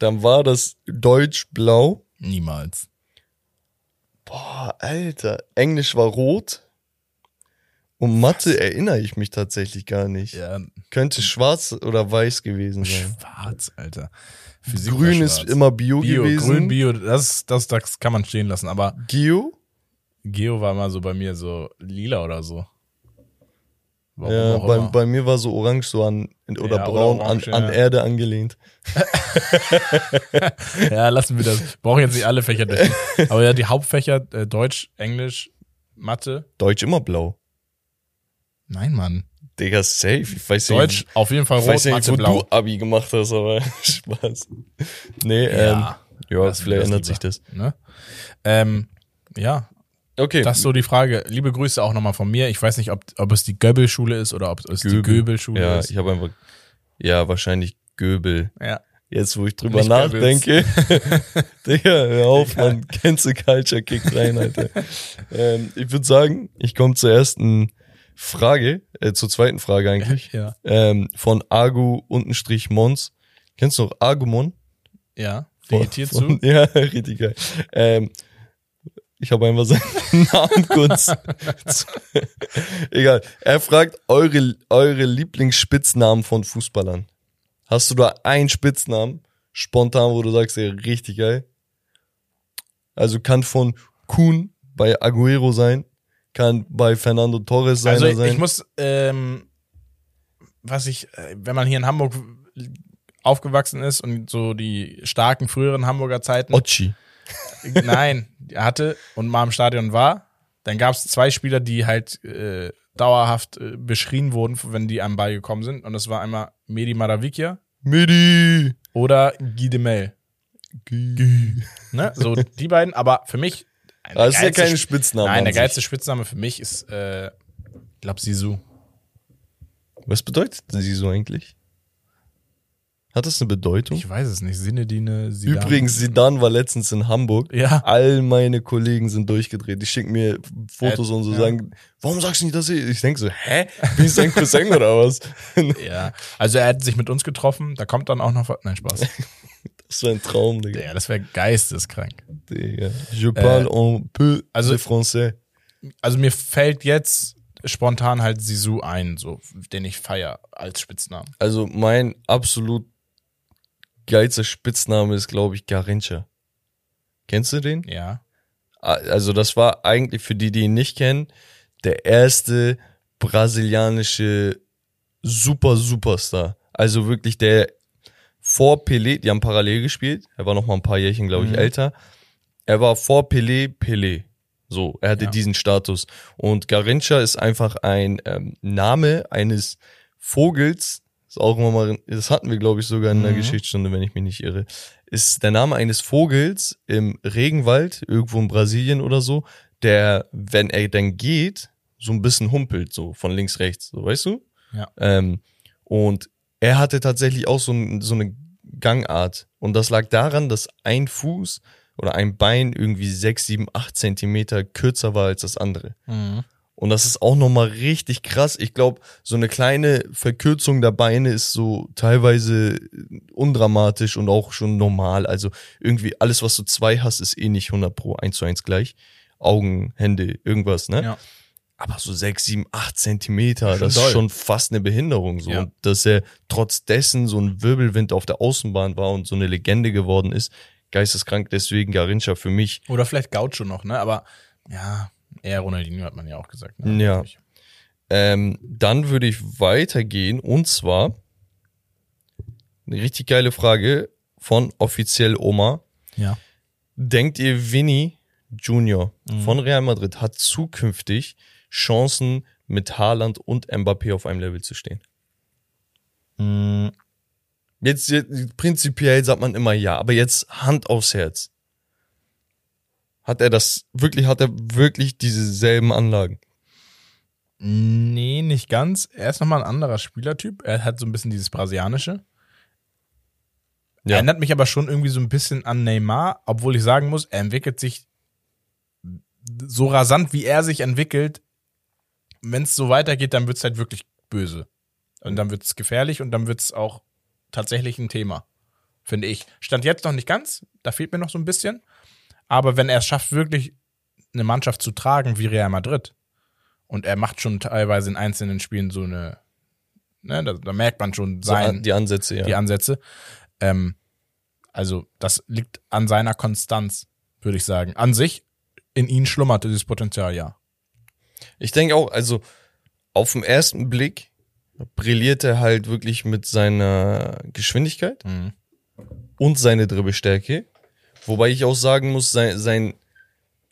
dann war das Deutsch blau. Niemals. Boah, Alter. Englisch war rot. Und Mathe erinnere ich mich tatsächlich gar nicht. Ja, Könnte schwarz oder weiß gewesen sein. schwarz, Alter. Physik Grün ist immer Bio, Bio, gewesen. grün, Bio, das, das, das kann man stehen lassen. Aber Geo? Geo war mal so bei mir so lila oder so. Warum Ja, bei, bei mir war so orange so an, oder Ja, oder braun orange, an, an ja. Erde angelehnt. ja, lassen wir das. Wir brauchen jetzt nicht alle Fächer durch. Aber ja, die Hauptfächer, äh, Deutsch, Englisch, Mathe. Deutsch immer blau. Nein, Mann. Digga, safe. Ich weiß Deutsch, nicht, auf jeden Fall rot, weiß nicht wo blau. du Abi gemacht hast, aber Spaß. Nee, ähm, Ja, ja, lassen wir vielleicht ändert lieber. sich das. Ne? Ähm, ja, Okay. das ist so die Frage. Liebe Grüße auch nochmal von mir. Ich weiß nicht, ob, ob es die Göbel-Schule ist oder ob es die Göbel. Göbel-Schule ja, ist. ich habe einfach, ja, wahrscheinlich Göbel. Ja. Jetzt, wo ich drüber Nicht nachdenke. Digga, hör auf, man. Cancel Culture kickt rein, Alter. ähm, ich würde sagen, ich komme zur ersten Frage, äh, zur zweiten Frage eigentlich. Ja. Ähm, von Argu untenstrich Mons. Kennst du noch Argumon? Ja. Vegetiert zu. Ja, richtig geil. Ähm, ich habe einfach seinen Namen kurz. Egal. Er fragt eure, eure Lieblingsspitznamen von Fußballern. Hast du da einen Spitznamen spontan, wo du sagst, ey, richtig geil? Also kann von Kuhn bei Aguero sein, kann bei Fernando Torres sein. Also sein. ich muss, ähm, was ich, äh, wenn man hier in Hamburg aufgewachsen ist und so die starken früheren Hamburger Zeiten, Ochi. nein, er hatte und mal im Stadion war, dann gab es zwei Spieler, die halt äh, dauerhaft äh, beschrien wurden, wenn die am Ball gekommen sind. Und das war einmal Medi Maravikia Midi. oder Guy de Mel. Ne? So die beiden, aber für mich. Der Das ist ja keine Sp- Spitzname. Nein, der geilste Spitzname für mich ist, äh, ich glaube, Sisu. Was bedeutet sie so eigentlich? Hat das eine Bedeutung? Ich weiß es nicht. Sinedine, Zidane. Übrigens, Sidan war letztens in Hamburg. Ja. All meine Kollegen sind durchgedreht. Die schicken mir Fotos Äh, und so ja. sagen, warum sagst du nicht, dass ich. Ich denke so, hä? Bin ich sein Cousin oder was? Ja. Also er hat sich mit uns getroffen. Da kommt dann auch noch. Nein, Spaß. Das war ein Traum, Digga. ja, das wäre geisteskrank. Digga. Je parle un peu also- de français. Also mir fällt jetzt spontan halt Sisu ein, so, den ich feier als Spitznamen. Also mein absolut geilster Spitzname ist, glaube ich, Garincha. Kennst du den? Ja. Also das war eigentlich für die, die ihn nicht kennen, der erste brasilianische Super Superstar. Also wirklich der vor Pelé, die haben parallel gespielt. Er war noch mal ein paar Jährchen, glaube ich, Mhm. älter. Er war vor Pelé, Pelé. So, er hatte Ja. diesen Status. Und Garincha ist einfach ein ähm, Name eines Vogels. Ist auch immer mal, das hatten wir, glaube ich, sogar in der Mhm. Geschichtsstunde, wenn ich mich nicht irre. Ist der Name eines Vogels im Regenwald, irgendwo in Brasilien oder so, der, wenn er dann geht, so ein bisschen humpelt, so von links, rechts, so weißt du? Ja. Ähm, und er hatte tatsächlich auch so, ein, so eine Gangart. Und das lag daran, dass ein Fuß oder ein Bein irgendwie sechs, sieben, acht Zentimeter kürzer war als das andere. Und das ist auch nochmal richtig krass. Ich glaube, so eine kleine Verkürzung der Beine ist so teilweise undramatisch und auch schon normal. Also irgendwie alles, was du zwei hast, ist eh nicht 100 pro 1 zu 1 gleich. Augen, Hände, irgendwas, ne? Ja. Aber so sechs, sieben, acht Zentimeter, das doll. ist schon fast eine Behinderung. So. Ja. Und dass er trotz dessen so ein Wirbelwind auf der Außenbahn war und so eine Legende geworden ist, geisteskrank. Deswegen Garincha für mich Oder vielleicht Gaucho noch, ne? Aber ja, eher Ronaldinho hat man ja auch gesagt. Ne? Ja. Ähm, dann würde ich weitergehen und zwar eine richtig geile Frage von offiziell Oma. Ja. Denkt ihr, Vinny Junior Mhm. von Real Madrid hat zukünftig Chancen mit Haaland und Mbappé auf einem Level zu stehen? Mhm. Jetzt, jetzt prinzipiell sagt man immer ja, aber jetzt Hand aufs Herz. Hat er das wirklich, hat er wirklich dieselben Anlagen? Nee, nicht ganz. Er ist nochmal ein anderer Spielertyp. Er hat so ein bisschen dieses Brasilianische. Ja. Erinnert mich aber schon irgendwie so ein bisschen an Neymar, obwohl ich sagen muss, er entwickelt sich so rasant, wie er sich entwickelt. Wenn es so weitergeht, dann wird es halt wirklich böse. Und dann wird es gefährlich und dann wird es auch tatsächlich ein Thema, finde ich. Stand jetzt noch nicht ganz, da fehlt mir noch so ein bisschen. Aber wenn er es schafft, wirklich eine Mannschaft zu tragen wie Real Madrid, und er macht schon teilweise in einzelnen Spielen so eine, ne, da, da merkt man schon So sein, an, die Ansätze, ja. die Ansätze. Ähm, also das liegt an seiner Konstanz, würde ich sagen. An sich, in ihm schlummert dieses Potenzial, ja. Ich denke auch, also auf den ersten Blick brilliert er halt wirklich mit seiner Geschwindigkeit Mhm. und seine Dribbelstärke. Wobei ich auch sagen muss, sein, sein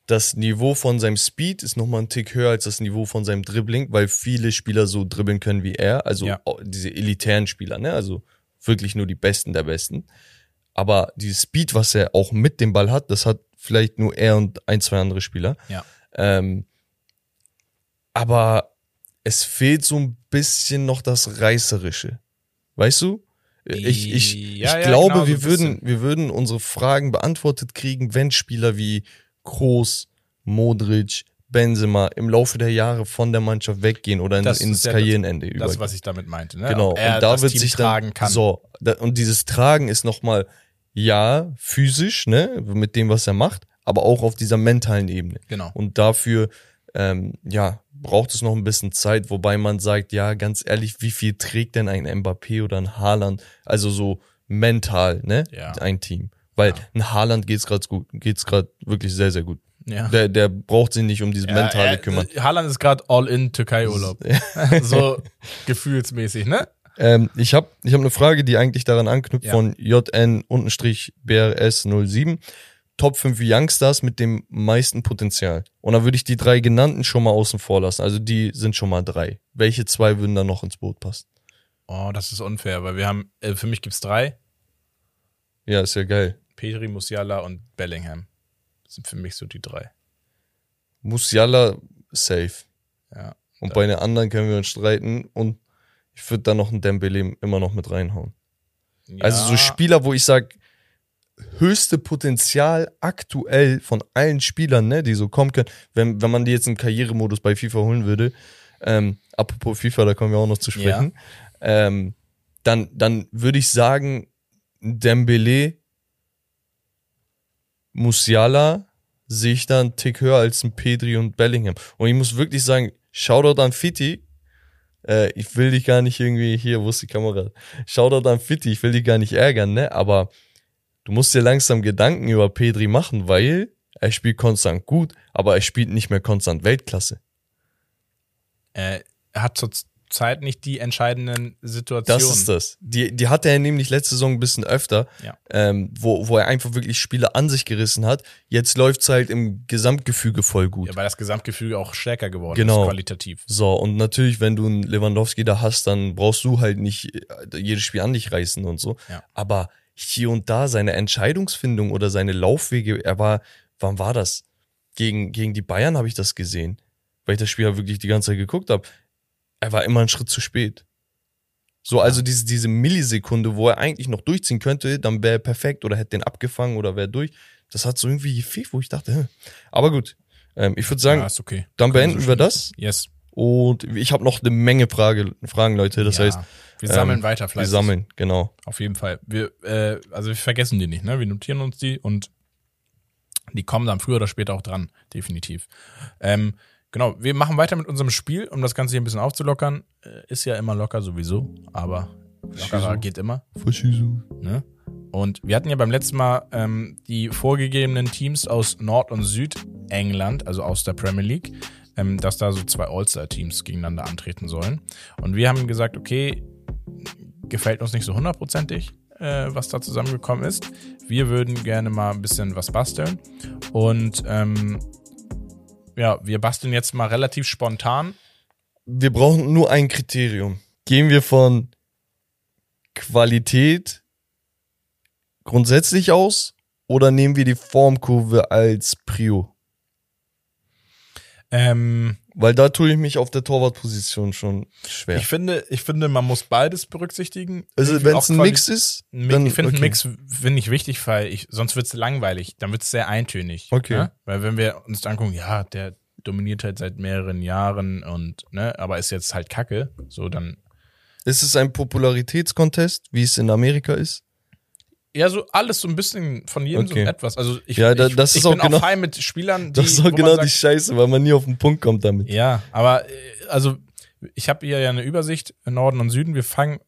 das Niveau von seinem Speed ist nochmal ein Tick höher als das Niveau von seinem Dribbling, weil viele Spieler so dribbeln können wie er. Also Ja. diese elitären Spieler, ne? Also wirklich nur die Besten der Besten. Aber dieses Speed, was er auch mit dem Ball hat, das hat vielleicht nur er und ein, zwei andere Spieler. Ja. Ähm, aber es fehlt so ein bisschen noch das Reißerische. Weißt du? Ich, ich, Ja, ich ja, glaube, genau, wir würden, wir würden unsere Fragen beantwortet kriegen, wenn Spieler wie Kroos, Modric, Benzema im Laufe der Jahre von der Mannschaft weggehen oder in, Das ins ja Karrierenende Das, übergehen. was ich damit meinte. Ne? Genau. Und da das wird Team sich dann, tragen kann. so, da, und dieses Tragen ist nochmal, ja, physisch, ne, mit dem, was er macht, aber auch auf dieser mentalen Ebene. Genau. Und dafür, ähm, ja, braucht es noch ein bisschen Zeit, wobei man sagt, ja, ganz ehrlich, wie viel trägt denn ein Mbappé oder ein Haaland? Also so mental, ne? Ja. Ein Team. Weil ein Haaland geht's gerade gut, geht's gerade wirklich sehr, sehr gut. Ja. Der, der braucht sich nicht um dieses Mentale er, kümmern. Haaland ist gerade all in Türkei-Urlaub. so gefühlsmäßig, ne? Ähm, ich habe ich hab eine Frage, die eigentlich daran anknüpft Ja. von JN-BRS07. Top 5 Youngstars mit dem meisten Potenzial. Und da würde ich die drei genannten schon mal außen vor lassen. Also die sind schon mal drei. Welche zwei würden da noch ins Boot passen? Oh, das ist unfair, weil wir haben, äh, für mich gibt's drei. Ja, ist ja geil. Petri, Musiala und Bellingham. Sind für mich so die drei. Musiala safe. Ja. Und bei den anderen können wir uns streiten. Und ich würde da noch einen Dembele immer noch mit reinhauen. Also so Ja, Spieler, wo ich sag höchste Potenzial aktuell von allen Spielern, ne, die so kommen können, wenn, wenn man die jetzt im Karrieremodus bei FIFA holen würde, ähm, apropos FIFA, da kommen wir auch noch zu sprechen, ähm, dann, dann würde ich sagen, Dembele, Musiala sehe ich da einen Tick höher als ein Pedri und Bellingham. Und ich muss wirklich sagen, Shoutout an Fitti, äh, ich will dich gar nicht irgendwie, hier, wo ist die Kamera? Shoutout an Fitti, ich will dich gar nicht ärgern, ne, aber du musst dir langsam Gedanken über Pedri machen, weil er spielt konstant gut, aber er spielt nicht mehr konstant Weltklasse. er hat zur Zeit nicht die entscheidenden Situationen. Das ist das. Die, die hatte er nämlich letzte Saison ein bisschen öfter, Ja. ähm, wo, wo er einfach wirklich Spiele an sich gerissen hat. Jetzt läuft's halt im Gesamtgefüge voll gut. Ja, weil das Gesamtgefüge auch stärker geworden Genau. ist, qualitativ. So, und natürlich, wenn du einen Lewandowski da hast, dann brauchst du halt nicht äh, jedes Spiel an dich reißen und so. Ja. Aber hier und da seine Entscheidungsfindung oder seine Laufwege, er war, wann war das? Gegen, gegen die Bayern habe ich das gesehen, weil ich das Spiel ja wirklich die ganze Zeit geguckt habe. Er war immer einen Schritt zu spät. So, also diese, diese Millisekunde, wo er eigentlich noch durchziehen könnte, dann wäre er perfekt oder hätte den abgefangen oder wäre durch. Das hat so irgendwie gefehlt, wo ich dachte, hä. aber gut. Ähm, ich würde sagen, ja, ist okay. dann Können beenden so wir das. Yes. Und ich habe noch eine Menge Frage, Fragen, Leute. Das ja, heißt, wir sammeln ähm, weiter wir fleißig. sammeln, genau. Auf jeden Fall. Wir, äh, also wir vergessen die nicht, ne? Wir notieren uns die und die kommen dann früher oder später auch dran, definitiv. Ähm, genau, wir machen weiter mit unserem Spiel, um das Ganze hier ein bisschen aufzulockern. Äh, ist ja immer locker sowieso, aber lockerer geht immer. Faschiso. Ne? Und wir hatten ja beim letzten Mal ähm, die vorgegebenen Teams aus Nord- und Südengland, also aus der Premier League, ähm, dass da so zwei All-Star-Teams gegeneinander antreten sollen. Und wir haben gesagt, okay, gefällt uns nicht so hundertprozentig, äh, was da zusammengekommen ist. Wir würden gerne mal ein bisschen was basteln. Und ähm, ja, wir basteln jetzt mal relativ spontan. Wir brauchen nur ein Kriterium. Gehen wir von Qualität grundsätzlich aus oder nehmen wir die Formkurve als Prio? Ähm, Weil da tue ich mich auf der Torwartposition schon schwer. ich, finde, ich finde, man muss beides berücksichtigen. also wenn es ein Mix ist, dann ich finde okay. Mix finde ich wichtig, weil ich, sonst wird's langweilig. Dann wird's sehr eintönig. Okay. Ne? Weil wenn wir uns dann angucken, ja, der dominiert halt seit mehreren Jahren und, ne, aber ist jetzt halt Kacke, so dann. Ist es ein Popularitätskontest, wie es in Amerika ist? Ja, so alles so ein bisschen von jedem Okay. so etwas. Also ich, Ja, da- ich, das ich ist auch bin genau- auch fein mit Spielern, die. Das ist man genau sagt, die Scheiße, weil man nie auf den Punkt kommt damit. Ja, aber äh, also ich habe hier ja eine Übersicht Norden und Süden. Wir fangen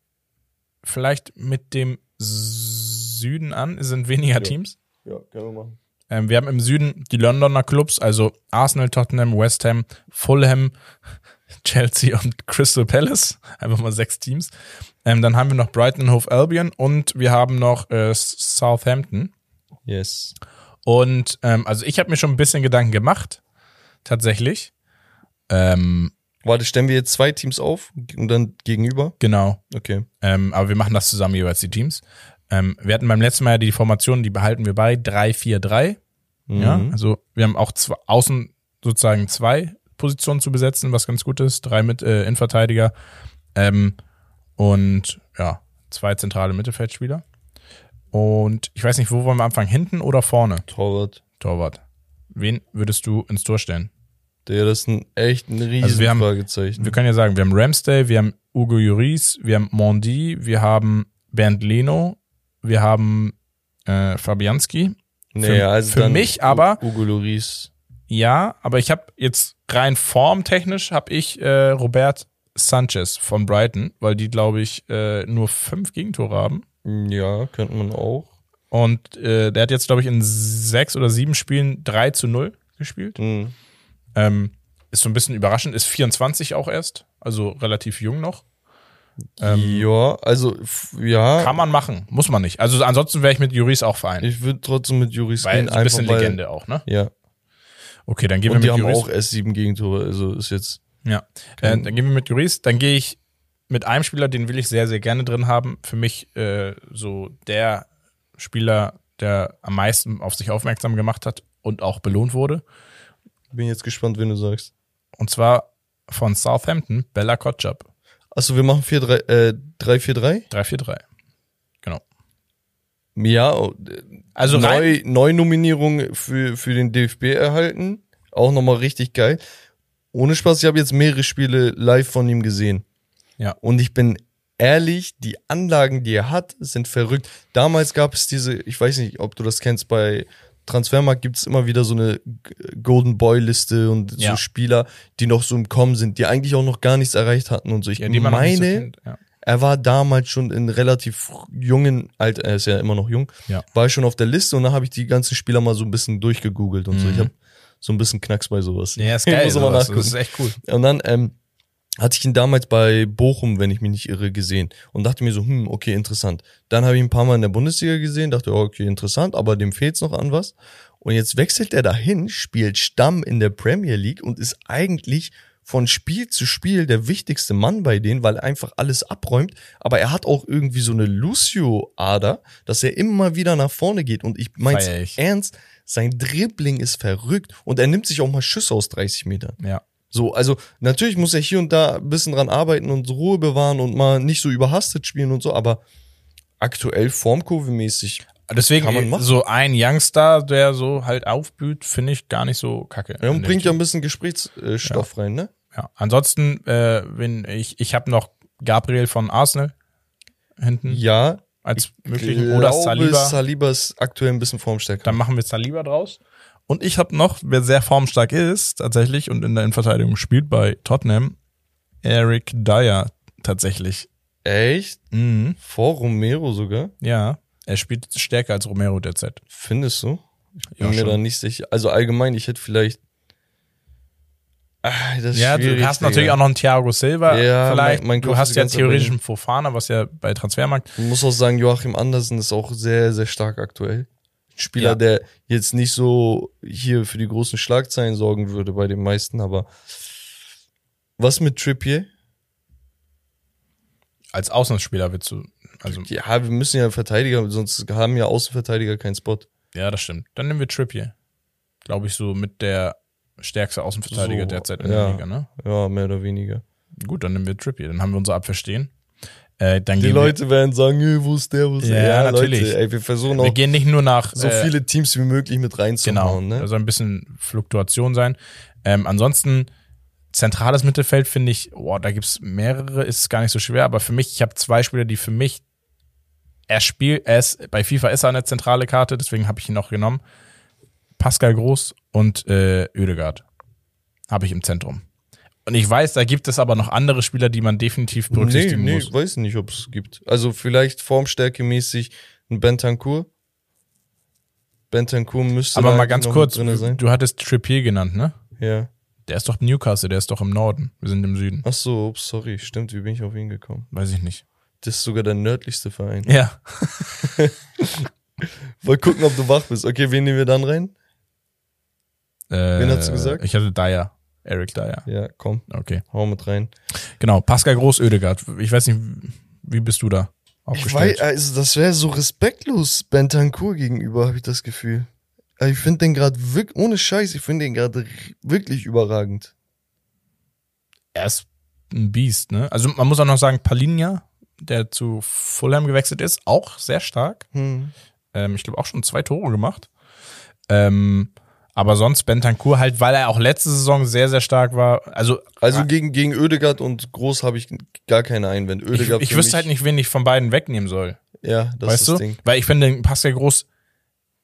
vielleicht mit dem Süden an. Es sind weniger Teams. Ja, können wir machen. Ähm, wir haben im Süden die Londoner Clubs, also Arsenal, Tottenham, West Ham, Fulham, Chelsea und Crystal Palace. Einfach mal sechs Teams. Ähm, dann haben wir noch Brighton und Hove Albion und wir haben noch äh, Southampton. Yes. Und ähm, also ich habe mir schon ein bisschen Gedanken gemacht, tatsächlich. Ähm, Warte, stellen wir jetzt zwei Teams auf und dann gegenüber? genau. Okay. Ähm, aber wir machen das zusammen jeweils, die Teams. Ähm, wir hatten beim letzten Mal ja die Formation, die behalten wir bei 3-4-3. Ja, Mhm. also wir haben auch zwei, außen sozusagen zwei Positionen zu besetzen, was ganz gut ist. Drei mit äh, Innenverteidiger ähm, und ja, zwei zentrale Mittelfeldspieler. Und ich weiß nicht, wo wollen wir anfangen? Hinten oder vorne? Torwart. Torwart. Wen würdest du ins Tor stellen? Der, ist ein echt ein riesen Also wir haben- Fragezeichen. Wir können ja sagen, wir haben Ramsdale, wir haben Ugo Juris, wir haben Mondi, wir haben Bernd Leno, wir haben äh, Fabianski. für- also für mich aber- Ugo Loris. Ja, aber ich habe jetzt rein formtechnisch habe ich äh, Robert Sanchez von Brighton, weil die, glaube ich, äh, nur fünf Gegentore haben. Ja, könnte man auch. Und äh, der hat jetzt, glaube ich, in sechs oder sieben Spielen 3 zu 0 gespielt. Mhm. Ähm, ist so ein bisschen überraschend, ist 24 auch erst, also relativ jung noch. Ähm, ja, also ja, Kann man machen, muss man nicht. Also ansonsten wäre ich mit Juris auch fein. ich würde trotzdem mit Juris weil gehen, ein bisschen Legende auch, ne? Ja, Okay, dann gehen und die wir haben mit Juris. auch erst sieben Gegentore, also ist jetzt Ja. Äh, dann gehen wir mit Juris. Dann gehe ich mit einem Spieler, den will ich sehr, sehr gerne drin haben. Für mich äh, so der Spieler, der am meisten auf sich aufmerksam gemacht hat und auch belohnt wurde. bin jetzt gespannt, wen du sagst. Und zwar von Southampton, Bella Kotschap. Achso, wir machen 4 3 äh 3 4 3? 3-4-3. Ja, Also neu, Neunominierung für, für den DFB erhalten. Auch nochmal richtig geil. Ohne Spaß, ich habe jetzt mehrere Spiele live von ihm gesehen. Ja. Und ich bin ehrlich, die Anlagen, die er hat, sind verrückt. Damals gab es diese, ich weiß nicht, ob du das kennst, bei Transfermarkt gibt es immer wieder so eine Golden Boy-Liste und Ja. so Spieler, die noch so im Kommen sind, die eigentlich auch noch gar nichts erreicht hatten und so. Ich ja, nicht so meine, kennt. Ja. Er war damals schon in relativ jungen Alter, er ist ja immer noch jung, Ja. war schon auf der Liste und dann habe ich die ganzen Spieler mal so ein bisschen durchgegoogelt und so. Mhm. Ich habe so ein bisschen Knacks bei sowas. Ja, ist geil. muss nachgucken. Das ist echt cool. Und dann ähm, hatte ich ihn damals bei Bochum, wenn ich mich nicht irre, gesehen und dachte mir so, hm, okay, interessant. Dann habe ich ihn ein paar Mal in der Bundesliga gesehen, dachte, oh, okay, interessant, aber dem fehlt's noch an was. Und jetzt wechselt er dahin, spielt Stamm in der Premier League und ist eigentlich von Spiel zu Spiel der wichtigste Mann bei denen, weil er einfach alles abräumt. Aber er hat auch irgendwie so eine Lucio-Ader, dass er immer wieder nach vorne geht. Und ich mein's ich. ernst, sein Dribbling ist verrückt und er nimmt sich auch mal Schüsse aus 30 Metern. Ja. So, also natürlich muss er hier und da ein bisschen dran arbeiten und Ruhe bewahren und mal nicht so überhastet spielen und so, aber aktuell Formkurve-mäßig. Deswegen Kann man machen. so ein Youngster, der so halt aufblüht, finde ich gar nicht so kacke. Ja, und bringt ja ein bisschen Gesprächsstoff rein, ne? Ja. Ansonsten, äh, wenn ich, ich habe noch Gabriel von Arsenal hinten Ja, als ich möglichen glaube, oder Saliba. Saliba ist aktuell ein bisschen formstärker. Dann machen wir Saliba draus. Und ich habe noch, wer sehr formstark ist tatsächlich und in der Innenverteidigung spielt bei Tottenham, Eric Dyer tatsächlich. Echt? Mhm. Vor Romero sogar? Ja, er spielt stärker als Romero derzeit. Findest du? Ich bin Ja, mir schon. da nicht sicher. Also allgemein, ich hätte vielleicht. Ist Ja, du hast natürlich auch noch einen Thiago Silva Ja, vielleicht. mein- mein du hast ja theoretisch einen Fofana, was ja bei Transfermarkt. Ich muss auch sagen, Joachim Andersen ist auch sehr, sehr stark aktuell. Spieler, Ja. der jetzt nicht so hier für die großen Schlagzeilen sorgen würde bei den meisten, aber was mit Trippier? Als Außenspieler willst du, also, Ja, wir müssen ja Verteidiger, sonst haben ja Außenverteidiger keinen Spot. ja, das stimmt. Dann nehmen wir Trippier. Glaube ich, so mit der stärkste Außenverteidiger So, derzeit in ja. der Liga, ne? Ja, mehr oder weniger. Gut, dann nehmen wir Trippier. Dann haben wir unsere Abwehr stehen. Äh, Die Leute werden sagen, "Ey, wo ist der, wo ist Ja, der? natürlich. Leute, ey, wir versuchen wir, auch gehen nicht nur nach so äh, viele Teams wie möglich mit Genau, reinzuhauen, ne? da soll ein bisschen Fluktuation sein. Ähm, ansonsten, zentrales Mittelfeld finde ich, boah, da gibt's mehrere, ist gar nicht so schwer, aber für mich, ich habe zwei Spieler, die für mich, er spielt, er ist, bei FIFA ist er eine zentrale Karte, deswegen habe ich ihn noch genommen. Pascal Groß und äh, Oedegaard habe ich im Zentrum. Und ich weiß, da gibt es aber noch andere Spieler, die man definitiv Nee, berücksichtigen nee, muss. weiß nicht, ob es gibt. Also vielleicht formstärkemäßig ein Bentancur. Bentancur müsste Aber mal ganz kurz, du hattest Trippier genannt, ne? Ja. Der ist doch Newcastle, der ist doch im Norden. Wir sind im Süden. Ach so, ups, sorry, stimmt, wie bin ich auf ihn gekommen? Weiß ich nicht. Das ist sogar der nördlichste Verein. Ja. Mal gucken, ob du wach bist. Okay, wen nehmen wir dann rein? Äh, Wen hast du gesagt? Ich hatte Dyer. Eric Dyer. Ja, komm, Okay. hau mit rein. Genau. Pascal Groß, Oedegaard. Ich weiß nicht, wie bist du da Ich weiß, also das wäre so respektlos Bentancur gegenüber, habe ich das Gefühl. Ich finde den gerade wirklich, ohne Scheiß, ich finde den gerade wirklich überragend. er ist ein Biest, ne? Also man muss auch noch sagen, Palinja, der zu Fulham gewechselt ist, auch sehr stark. Hm. Ähm, ich glaube auch schon zwei Tore gemacht. Ähm, aber sonst Bentancur halt, weil er auch letzte Saison sehr, sehr stark war. Also, Also gegen, gegen Oedegaard und Groß habe ich gar keine Einwände. ich, Oedegaard ich für wüsste halt nicht, wen ich von beiden wegnehmen soll. Ja, das weißt ist du? das Ding. Weil ich finde, Pascal Groß,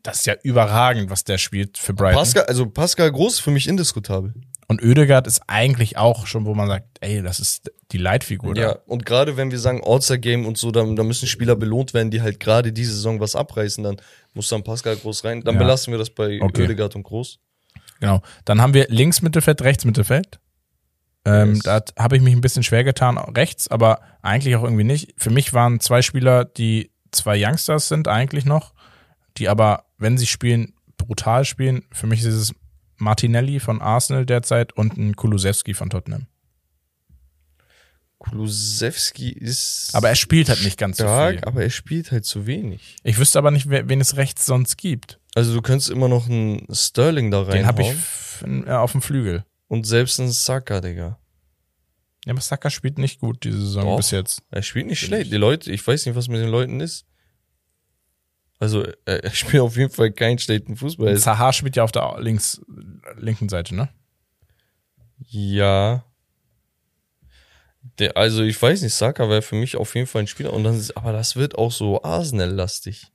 das ist ja überragend, was der spielt für Brighton. Pascal, also Pascal Groß ist für mich indiskutabel. Und Oedegaard ist eigentlich auch schon, wo man sagt, ey, das ist die Leitfigur. da. Ja, und gerade wenn wir sagen All-Star-Game und so, dann, dann müssen Spieler belohnt werden, die halt gerade diese Saison was abreißen, dann muss dann Pascal Groß rein. Dann Ja. belassen wir das bei Okay. Oedegaard und Groß. Genau. Dann haben wir links Mittelfeld, rechts Mittelfeld. Ähm, Yes. Da habe ich mich ein bisschen schwer getan, rechts, aber eigentlich auch irgendwie nicht. Für mich waren zwei Spieler, die zwei Youngsters sind eigentlich noch, die aber, wenn sie spielen, brutal spielen. Für mich ist es Martinelli von Arsenal derzeit und ein Kulusewski von Tottenham. Kulusewski ist Aber er spielt halt nicht ganz so stark, viel. aber er spielt halt zu wenig. Ich wüsste aber nicht, wen es rechts sonst gibt. Also du könntest immer noch einen Sterling da Den habe ich äh, auf dem Flügel. und selbst einen Saka, Digga. Ja, aber Saka spielt nicht gut diese Saison Doch. bis jetzt. Er spielt nicht schlecht. Die Leute, ich weiß nicht, was mit den Leuten ist. Also, er, er spielt auf jeden Fall keinen schlechten Fußball. Zaha spielt ja auf der links, linken Seite, ne? Ja. Der, also, ich weiß nicht, Saka wäre für mich auf jeden Fall ein Spieler. Und dann ist, aber das wird auch so Arsenal-lastig.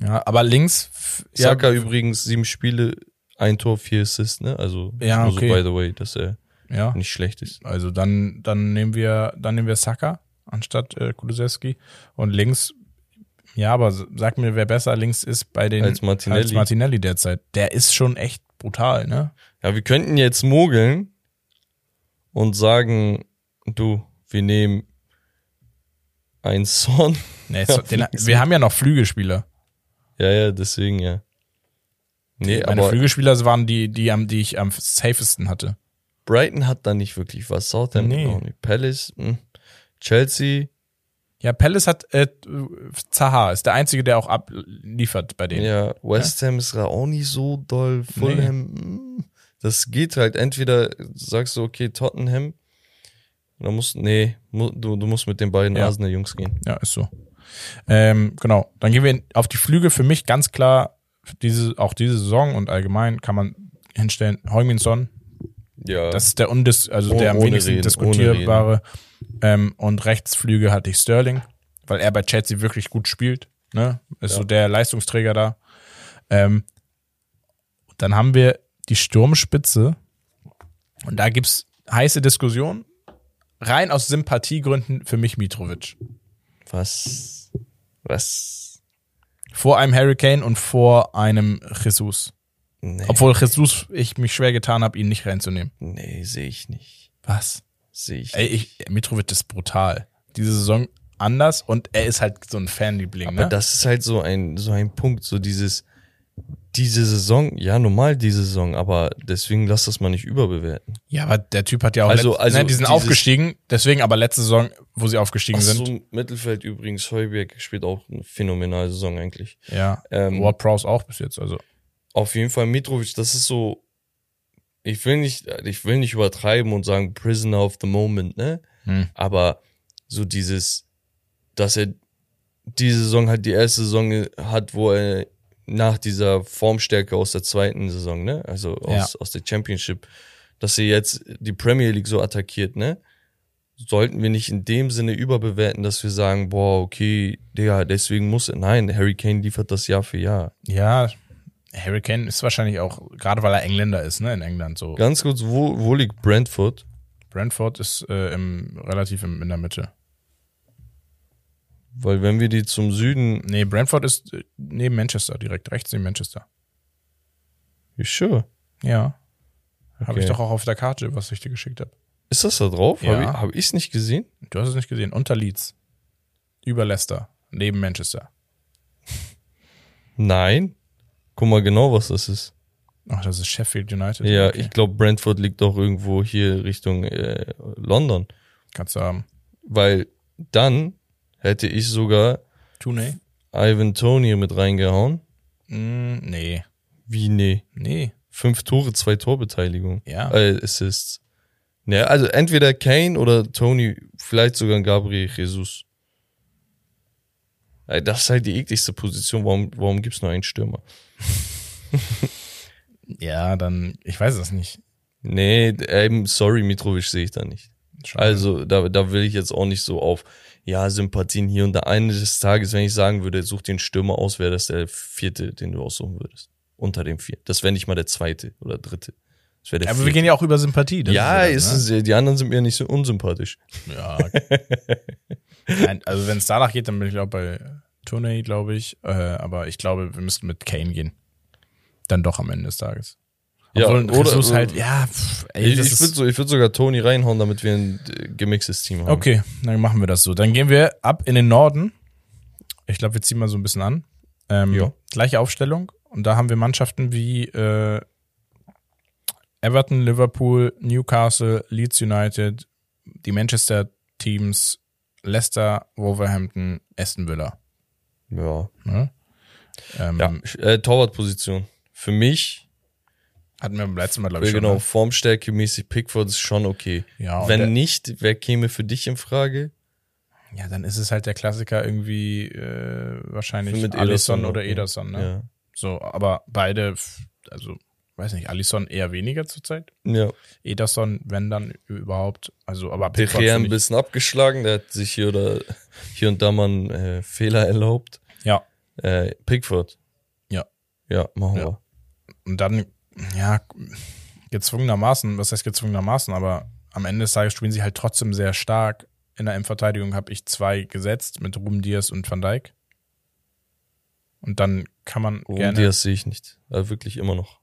Ja, aber links, f- ja, Saka übrigens sieben Spiele, ein Tor, vier Assists, ne? Also, Ja, okay. so by the way, dass er ja, nicht schlecht ist. also dann, dann nehmen wir, dann nehmen wir Saka anstatt äh, Kulusewski und links, ja, aber sag mir, wer besser links ist bei den Als Martinelli. als Martinelli derzeit. Der ist schon echt brutal, ne? Ja, wir könnten jetzt mogeln und sagen, du, wir nehmen einen Son. Nee, so, den, wir haben ja noch Flügelspieler. Ja, ja, deswegen ja. Nee, Meine aber Flügelspieler waren die, die, am, die ich am safesten hatte. Brighton hat da nicht wirklich was. Southampton Nee. auch nicht. Palace, mh. Chelsea, Ja, Palace hat äh, Zaha, ist der einzige, der auch abliefert bei denen. ja, West Ham ist da auch nicht so doll. Fulham, mh. Das geht halt entweder sagst du, okay, Tottenham, dann musst, nee, mu, du, du musst mit den beiden Ja. Arsenal-Jungs gehen. Ja, ist so. Ähm, genau. Dann gehen wir auf die Flüge. Für mich ganz klar, diese, auch diese Saison und allgemein kann man hinstellen, Heung-Min-Son, Ja. das ist der undis, also Oh- der am wenigsten reden, diskutierbare. Ähm, und Rechtsflüge hatte ich Sterling, weil er bei Chelsea wirklich gut spielt. Ne? Ist Ja. so der Leistungsträger da. Ähm, dann haben wir die Sturmspitze. Und da gibt's heiße Diskussionen. Rein aus Sympathiegründen für mich Mitrovic. Was? Was? Vor einem Hurricane und vor einem Jesus. Nee, Obwohl Jesus, ich mich schwer getan habe, ihn nicht reinzunehmen. nee, sehe ich nicht. Was? Sehe ich Ey, ich, Mitrovic ist brutal. Diese Saison anders und er ist halt so ein Fanliebling, Aber ne? das ist halt so ein, so ein Punkt, so dieses, diese Saison, ja, normal diese Saison, aber deswegen lass das mal nicht überbewerten. ja, aber der Typ hat ja auch, Also- letzt, also ne, die sind aufgestiegen, deswegen aber letzte Saison, wo sie aufgestiegen Ach sind. so, Mittelfeld übrigens, Heuberg spielt auch eine phänomenale Saison eigentlich. Ja, Ähm, Ward Prowse auch bis jetzt, also. Auf jeden Fall Mitrovic, das ist so, ich will nicht, ich will nicht übertreiben und sagen Prisoner of the Moment, ne? Hm. Aber so dieses, dass er diese Saison halt die erste Saison hat, wo er nach dieser Formstärke aus der zweiten Saison, ne? Also aus, aus der Championship, dass er jetzt die Premier League so attackiert, ne? Sollten wir nicht in dem Sinne überbewerten, dass wir sagen, boah, okay, Digga, deswegen muss er. Nein, Harry Kane liefert das Jahr für Jahr. Ja, Harry Kane ist wahrscheinlich auch, gerade weil er Engländer ist, ne, in England so. Ganz kurz, wo, wo liegt Brentford? Brentford ist äh, im, relativ im, in der Mitte. Weil wenn wir die zum Süden, Nee, Brentford ist äh, neben Manchester, direkt rechts neben Manchester. you sure? Ja. Habe Okay. ich doch auch auf der Karte, was ich dir geschickt habe. Ist das da drauf? Ja. Habe ich, hab ich's nicht gesehen? Du hast es nicht gesehen. Unter Leeds. Über Leicester. Neben Manchester. Nein. Guck mal genau, was das ist. Ach, das ist Sheffield United. Ja, Okay. ich glaube, Brentford liegt doch irgendwo hier Richtung äh, London. Kannst du haben. Weil dann hätte ich sogar Tooney? Ivan Tony mit reingehauen. Mm, nee. Wie, nee. Nee. Fünf Tore, zwei Torbeteiligung. Ja. Äh, Assists. Naja, also entweder Kane oder Tony, vielleicht sogar Gabriel Jesus. Das ist halt die ekligste Position. Warum, warum gibt's nur einen Stürmer? Ja, dann, ich weiß es nicht. Nee, eben, sorry, Mitrovic sehe ich da nicht. Schade. Also, da, da will ich jetzt auch nicht so auf, ja, Sympathien hier und da. Eines des Tages, wenn ich sagen würde, such den Stürmer aus, wäre das der vierte, den du aussuchen würdest. Unter dem vier. Das wäre nicht mal der zweite oder dritte. Das der Aber wir vierte. gehen ja auch über Sympathie. ja, ist ist das, es, die anderen sind mir nicht so unsympathisch. ne? Ja. Nein, also wenn es danach geht, dann bin ich auch bei Tooney, glaube ich. Äh, aber ich glaube, wir müssten mit Kane gehen. Dann doch am Ende des Tages. Ja, Obwohl oder- Jesus oder- halt, ja, pff, ey, Ich, ich würde so, ich würd sogar Tony reinhauen, damit wir ein äh, gemixtes Team haben. Okay, dann machen wir das so. Dann gehen wir ab in den Norden. Ich glaube, wir ziehen mal so ein bisschen an. Ähm, Ja. Gleiche Aufstellung. Und da haben wir Mannschaften wie äh, Everton, Liverpool, Newcastle, Leeds United, die Manchester Teams, Leicester, Wolverhampton, Aston Villa. Ja. Ne? Ähm, ja. Äh, Torwartposition. Für mich, Hatten wir beim letzten Mal, glaube ich, schon. genau, ne? Formstärke mäßig Pickford ist schon okay. Ja, Wenn der- nicht, wer käme für dich in Frage? Ja, dann ist es halt der Klassiker irgendwie äh, wahrscheinlich Mit Alisson Ederson oder. Ederson. Ne? Ja. So, aber beide, also weiß nicht, Alisson eher weniger zurzeit. Ja. Ederson, wenn dann überhaupt. Also, aber De Pickford Gea ein bisschen abgeschlagen, der hat sich hier oder hier und da mal einen äh, Fehler erlaubt. Ja, Äh, Pickford. Ja. Ja, machen Ja. wir. und dann, ja, gezwungenermaßen, was heißt gezwungenermaßen, aber am Ende des Tages spielen sie halt trotzdem sehr stark. In der Endverteidigung habe ich zwei gesetzt mit Ruben Diaz und Van Dijk. Und dann kann man Oh, gerne. das sehe ich nicht. Also wirklich immer noch.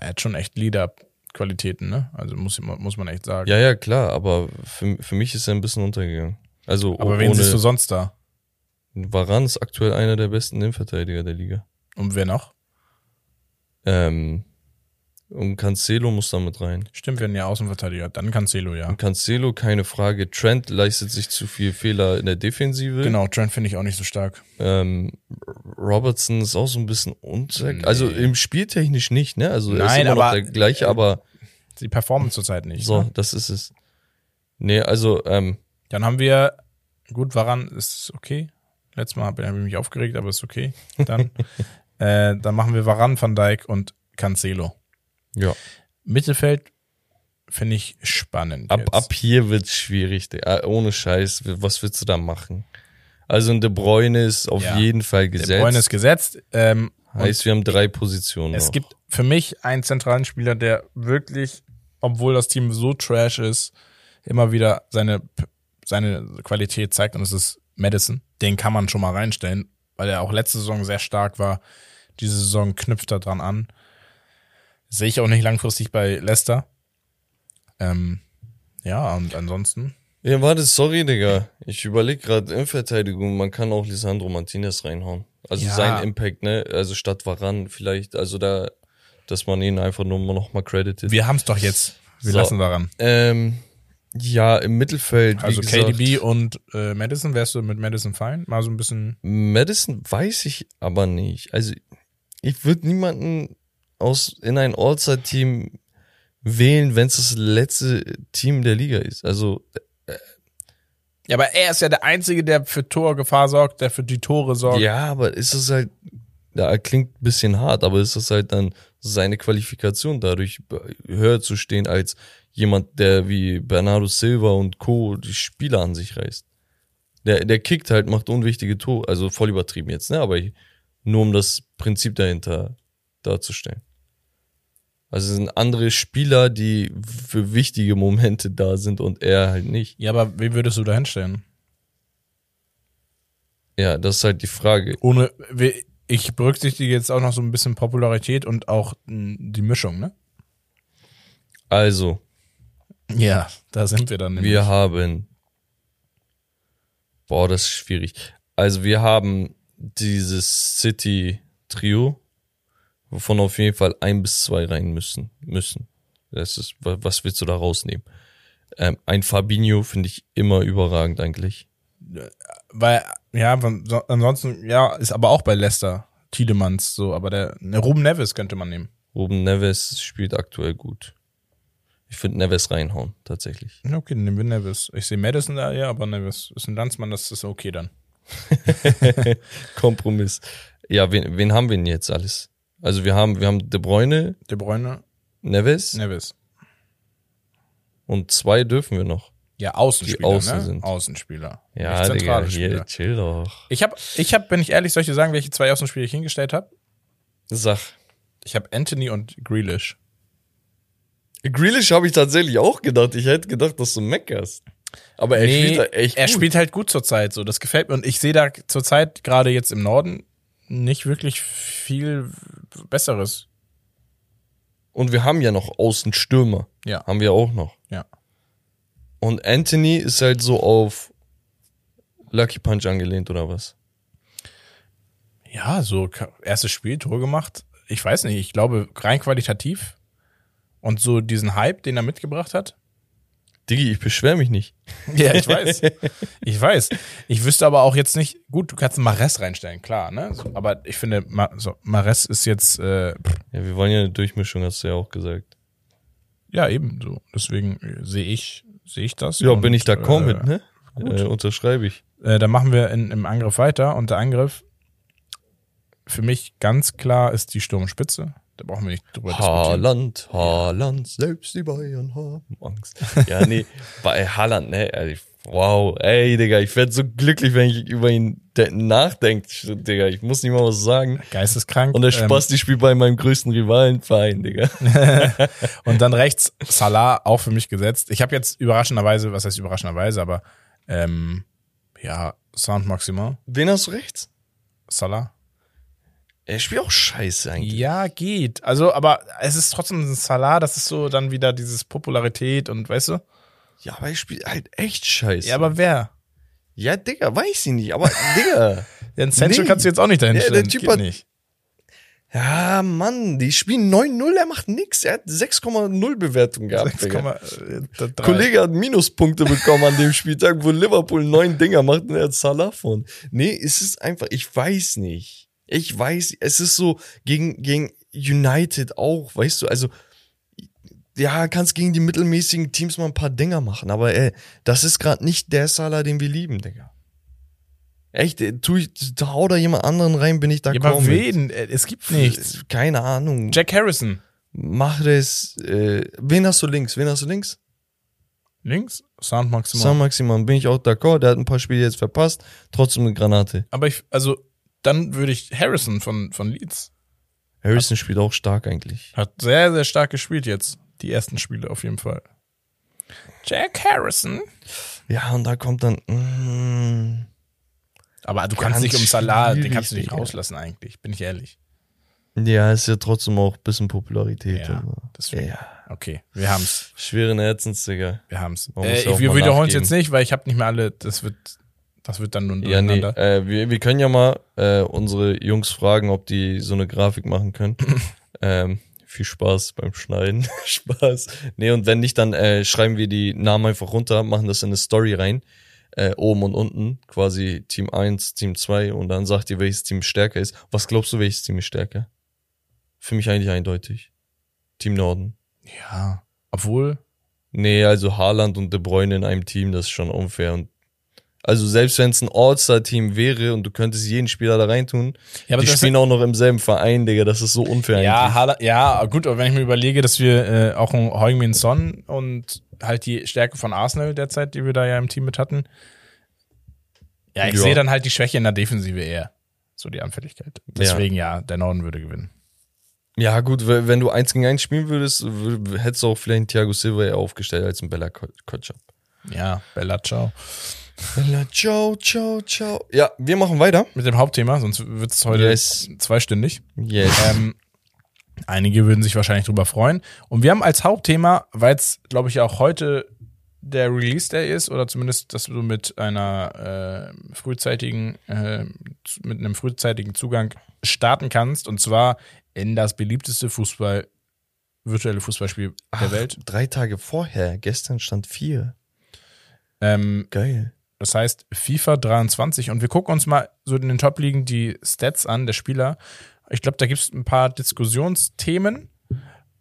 Er hat schon echt Leader-Qualitäten, ne? Also muss, muss man echt sagen. Ja, ja, klar, aber für, für mich ist er ein bisschen untergegangen. Also aber wen siehst du sonst da? Varan ist aktuell einer der besten Innenverteidiger der Liga. Und wer noch? Ähm, Und Cancelo muss damit rein. Stimmt, wir hatten ja Außenverteidiger. Dann Cancelo, ja. Und Cancelo, keine Frage. Trent leistet sich zu viel Fehler in der Defensive. Genau, Trent finde ich auch nicht so stark. Ähm, Robertson ist auch so ein bisschen unsäg. Also im Spieltechnisch nicht, ne? Also er ist immer noch aber- der gleiche, aber Die performen zurzeit nicht. so, Ne? das ist es. Nee, also, ähm, Dann haben wir, gut, Waran ist okay. Letztes Mal habe ich mich aufgeregt, aber ist okay. Dann, äh, dann machen wir Waran, Van Dijk und Cancelo. Ja. Mittelfeld finde ich spannend. Ab, jetzt. ab hier wird's schwierig, Digga. ohne Scheiß. Was willst du da machen? Also ein De Bruyne ist auf Ja. jeden Fall gesetzt. Bräune ist gesetzt. Ähm, heißt, wir haben drei Positionen. Es noch. gibt für mich einen zentralen Spieler, der wirklich, obwohl das Team so trash ist, immer wieder seine, seine Qualität zeigt und es ist Madison. Den kann man schon mal reinstellen, weil er auch letzte Saison sehr stark war. Diese Saison knüpft er dran an. Sehe ich auch nicht langfristig bei Leicester. Ähm, ja, und ansonsten. Ja, warte, sorry, Digga. Ich überlege gerade in Verteidigung, man kann auch Lisandro Martinez reinhauen. Also Ja. sein Impact, ne? Also statt Varan vielleicht, also da, dass man ihn einfach nur noch mal credited. Wir haben es doch jetzt. Wir So. lassen daran. ähm, ja, im Mittelfeld. wie Also gesagt, KDB und äh, Madison, wärst du mit Madison fein? Mal so ein bisschen. Madison weiß ich aber nicht. Also ich würde niemanden aus in ein All-Star-Team wählen, wenn es das letzte Team der Liga ist. Also Ja, aber er ist ja der Einzige, der für Torgefahr sorgt, der für die Tore sorgt. ja, aber ist es halt, ja, klingt ein bisschen hart, aber ist es halt dann seine Qualifikation dadurch höher zu stehen als jemand, der wie Bernardo Silva und Co. die Spieler an sich reißt. Der, der kickt halt, macht unwichtige Tore, also voll übertrieben jetzt, ne? Aber nur um das Prinzip dahinter darzustellen. Also es sind andere Spieler, die für wichtige Momente da sind und er halt nicht. Ja, aber wen würdest du da hinstellen? Ja, das ist halt die Frage. Ohne, ich berücksichtige jetzt auch noch so ein bisschen Popularität und auch mh, die Mischung, ne? Also, Ja, da sind wir dann. nämlich. Wir haben. Boah, das ist schwierig. Also wir haben dieses City-Trio, wovon auf jeden Fall ein bis zwei rein müssen. müssen. Das ist, wa- was willst du da rausnehmen? Ähm, ein Fabinho finde ich immer überragend eigentlich. Weil, ja, ansonsten, ja, ist aber auch bei Leicester Tiedemanns so, aber der, ne, Ruben Neves könnte man nehmen. Ruben Neves spielt aktuell gut. Ich finde Neves reinhauen, tatsächlich. Okay, dann nehmen wir Neves. Ich sehe Madison da, ja, aber Neves ist ein Landsmann, das ist okay dann. Kompromiss. Ja, wen, wen haben wir denn jetzt alles? Also wir haben, wir haben De Bruyne, De Bruyne, Neves Neves. und zwei dürfen wir noch. Ja, Außenspieler, Die außen ne? sind. Außenspieler. Ja, Nicht Digga, zentrale hier, Spieler. chill doch. Ich habe, ich hab, wenn ich ehrlich, soll ich dir sagen, welche zwei Außenspieler ich hingestellt habe? Sag. Ich habe Anthony und Grealish. Grealish habe ich tatsächlich auch gedacht. Ich hätte gedacht, dass du meckerst. Aber er spielt da echt er gut. spielt halt gut zurzeit, so das gefällt mir und ich sehe da zurzeit gerade jetzt im Norden nicht wirklich viel Besseres. Und wir haben ja noch Außenstürmer. Ja, Haben wir auch noch. ja. Und Anthony ist halt so auf Lucky Punch angelehnt oder was? Ja, so erstes Spiel, Tor gemacht. Ich weiß nicht, ich glaube rein qualitativ und so diesen Hype, den er mitgebracht hat. Diggi, ich beschwer mich nicht. Ja, ich weiß. ich weiß. Ich wüsste aber auch jetzt nicht, gut, du kannst einen Mares reinstellen, klar, ne? So, aber ich finde, Ma so, Mares ist jetzt, äh, Ja, wir wollen ja eine Durchmischung, hast du ja auch gesagt. ja, eben so. Deswegen äh, sehe ich, sehe ich das. Ja, und, bin ich d'accord äh, mit, ne? gut. Äh, unterschreibe ich. Äh, dann machen wir in, im Angriff weiter und der Angriff für mich ganz klar ist die Sturmspitze. Da brauchen wir nicht drüber diskutieren. Haaland, Haaland, selbst die Bayern haben Angst. Ja, nee, bei Haaland, ne, also, wow, ey, Digga, ich werde so glücklich, wenn ich über ihn de- nachdenke, Digga, ich muss nicht mal was sagen. Geisteskrank. Und der Ähm, Spaß, die spielt bei meinem größten Rivalenverein, Digga. Und dann rechts Salah auch für mich gesetzt. Ich habe jetzt überraschenderweise, was heißt überraschenderweise, aber ähm, ja, Saint Maximin, Wen hast du rechts? Salah. Er spielt auch scheiße eigentlich. Ja, geht. Also, aber es ist trotzdem ein Salah, das ist so dann wieder dieses Popularität und weißt du? Ja, aber er spielt halt echt scheiße. Ja, aber wer? ja, Digga, weiß ich nicht, aber Digga. Den Sancho Nee. kannst du jetzt auch nicht dahin Ja, der. Typ Geht hat- nicht. Ja, Mann, die spielen 9-0, er macht nix. Er hat 6,0 Bewertung gehabt. Digga. 6,3. Kollege hat Minuspunkte bekommen an dem Spieltag, wo Liverpool neun Dinger macht und er hat Salah von. Nee, es ist einfach, ich weiß nicht. Ich weiß, es ist so gegen, gegen United auch, weißt du, also, ja, kannst gegen die mittelmäßigen Teams mal ein paar Dinger machen, aber ey, das ist gerade nicht der Salah, den wir lieben, Digga. Echt, äh, tu ich, hau da jemand anderen rein, bin ich da Ja, kaum aber mit. wen? Äh, Es gibt nichts. Keine Ahnung. Jack Harrison. Mach das. Äh, wen hast du links? Wen hast du links? Links? Sound Maximum. Sam Maximan, bin ich auch d'accord. Der hat ein paar Spiele jetzt verpasst. Trotzdem eine Granate. aber ich, also, dann würde ich Harrison von, von Leeds. Harrison spielt auch stark eigentlich. Hat sehr, sehr stark gespielt jetzt. Die ersten Spiele auf jeden Fall. Jack Harrison. Ja, und da kommt dann. Mm, Aber du kannst nicht um Salah, den kannst du nicht rauslassen eigentlich, bin ich ehrlich. ja, ist ja trotzdem auch ein bisschen Popularität. Ja, deswegen. ja. Okay, wir haben's. Schweren Herzens, Digga. Wir haben's. Äh, wir wiederholen es jetzt nicht, weil ich habe nicht mehr alle, das wird, das wird dann nur Ja, nee, äh, wir, wir können ja mal äh, unsere Jungs fragen, ob die so eine Grafik machen können. ähm, viel Spaß beim Schneiden. Spaß. Nee, und wenn nicht, dann äh, schreiben wir die Namen einfach runter, machen das in eine Story rein. Äh, oben und unten, quasi Team 1, Team 2 und dann sagt ihr, welches Team stärker ist. Was glaubst du, welches Team ist stärker? Für mich eigentlich eindeutig. Team Norden. Ja, obwohl, Nee, also Haaland und De Bruyne in einem Team, das ist schon unfair. Und also selbst wenn es ein All-Star-Team wäre und du könntest jeden Spieler da reintun, ja, aber die spielen auch noch im selben Verein, Digga, das ist so unfair ja, ja, gut, aber wenn ich mir überlege, dass wir äh, auch einen Heung-Min Son und halt die Stärke von Arsenal derzeit, die wir da ja im Team mit hatten, ja, ich Ja. sehe dann halt die Schwäche in der Defensive eher. So die Anfälligkeit. Deswegen ja, der Norden würde gewinnen. Ja, gut, wenn du eins gegen eins spielen würdest, hättest du auch vielleicht einen Thiago Silva eher aufgestellt als einen Bella Ko- Kotschap. Ja, Bella, ciao. Ciao, ciao, ciao. Ja, wir machen weiter. Mit dem Hauptthema, sonst wird es heute Yes. zweistündig. Yes. Ähm, einige würden sich wahrscheinlich drüber freuen. Und wir haben als Hauptthema, weil es, glaube ich, auch heute der Release Day ist, oder zumindest, dass du mit einer äh, frühzeitigen, äh, mit einem frühzeitigen Zugang starten kannst, und zwar in das beliebteste Fußball, virtuelle Fußballspiel der Ach, Welt. Drei Tage vorher, gestern stand vier. Ähm, Geil. Das heißt FIFA 23 und wir gucken uns mal so in den Top-Ligen die Stats an der Spieler. Ich glaube, da gibt es ein paar Diskussionsthemen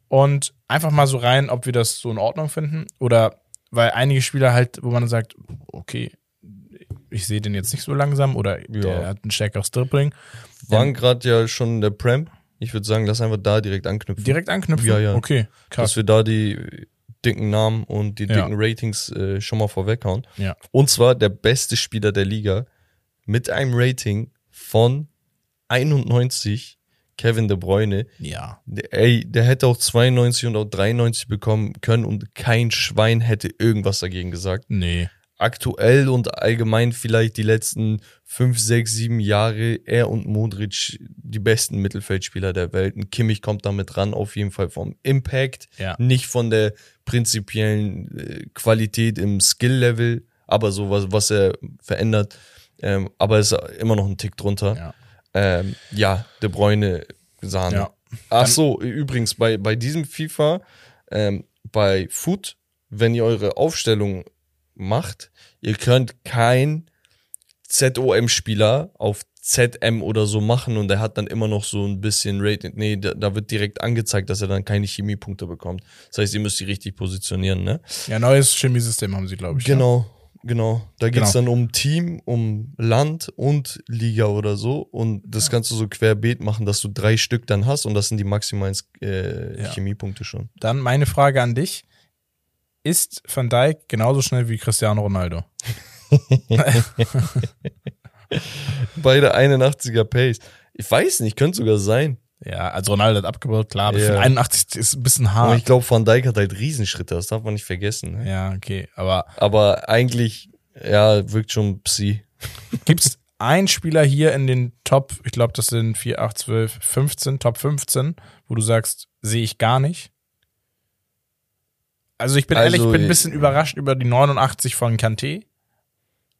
und einfach mal so rein, ob wir das so in Ordnung finden oder weil einige Spieler halt, wo man sagt, okay, ich sehe den jetzt nicht so langsam oder der Ja. hat ein stärkeres Dribbling. Waren gerade ja schon in der Prem. Ich würde sagen, lass einfach da direkt anknüpfen. Direkt anknüpfen? Ja, ja. Okay, Dass krass. wir da die dicken Namen und die Ja. dicken Ratings äh, schon mal vorweghauen. Ja. Und zwar der beste Spieler der Liga mit einem Rating von 91, Kevin De Bruyne. Ja. Der- Ey, der hätte auch 92 und auch 93 bekommen können und kein Schwein hätte irgendwas dagegen gesagt. Nee. Aktuell und allgemein vielleicht die letzten 5, 6, 7 Jahre er und Modric die besten Mittelfeldspieler der Welt. Und Kimmich kommt damit ran, auf jeden Fall vom Impact, Ja. nicht von der prinzipiellen äh, Qualität im Skill-Level, aber so was, was er verändert. Ähm, aber ist immer noch ein Tick drunter. Ja. Ähm, ja, De Bruyne Sahne. Ja. Ach so, übrigens, bei, bei diesem FIFA, ähm, bei Foot, wenn ihr eure Aufstellung macht, ihr könnt kein ZOM-Spieler auf ZM oder so machen und er hat dann immer noch so ein bisschen Rating. Nee, da, da wird direkt angezeigt, dass er dann keine Chemiepunkte bekommt. Das heißt, ihr müsst die richtig positionieren, ne? Ja, neues Chemiesystem haben sie, glaube ich. ne? Genau, genau. Da geht's Genau. dann um Team, um Land und Liga oder so. Und das kannst du so querbeet machen, dass du drei Stück dann hast und das sind die maximalen äh, Ja. Chemiepunkte schon. Dann meine Frage an dich. Ist Van Dijk genauso schnell wie Cristiano Ronaldo? Beide 81er Pace. Ich weiß nicht, könnte sogar sein. Ja, also Ronaldo hat abgebaut, klar, aber für 81 ist ein bisschen Aber ich hart. glaube, Van Dijk hat halt Riesenschritte, das darf man nicht vergessen. Ne? Ja, okay. Aber Aber eigentlich, ja, wirkt schon Psi. gibt's einen Spieler hier in den Top, ich glaube, das sind 4, 8, 12, 15, Top 15, wo du sagst, sehe ich gar nicht? Also ich bin Also, ehrlich, ich bin ein äh, bisschen überrascht über die 89 von Kanté.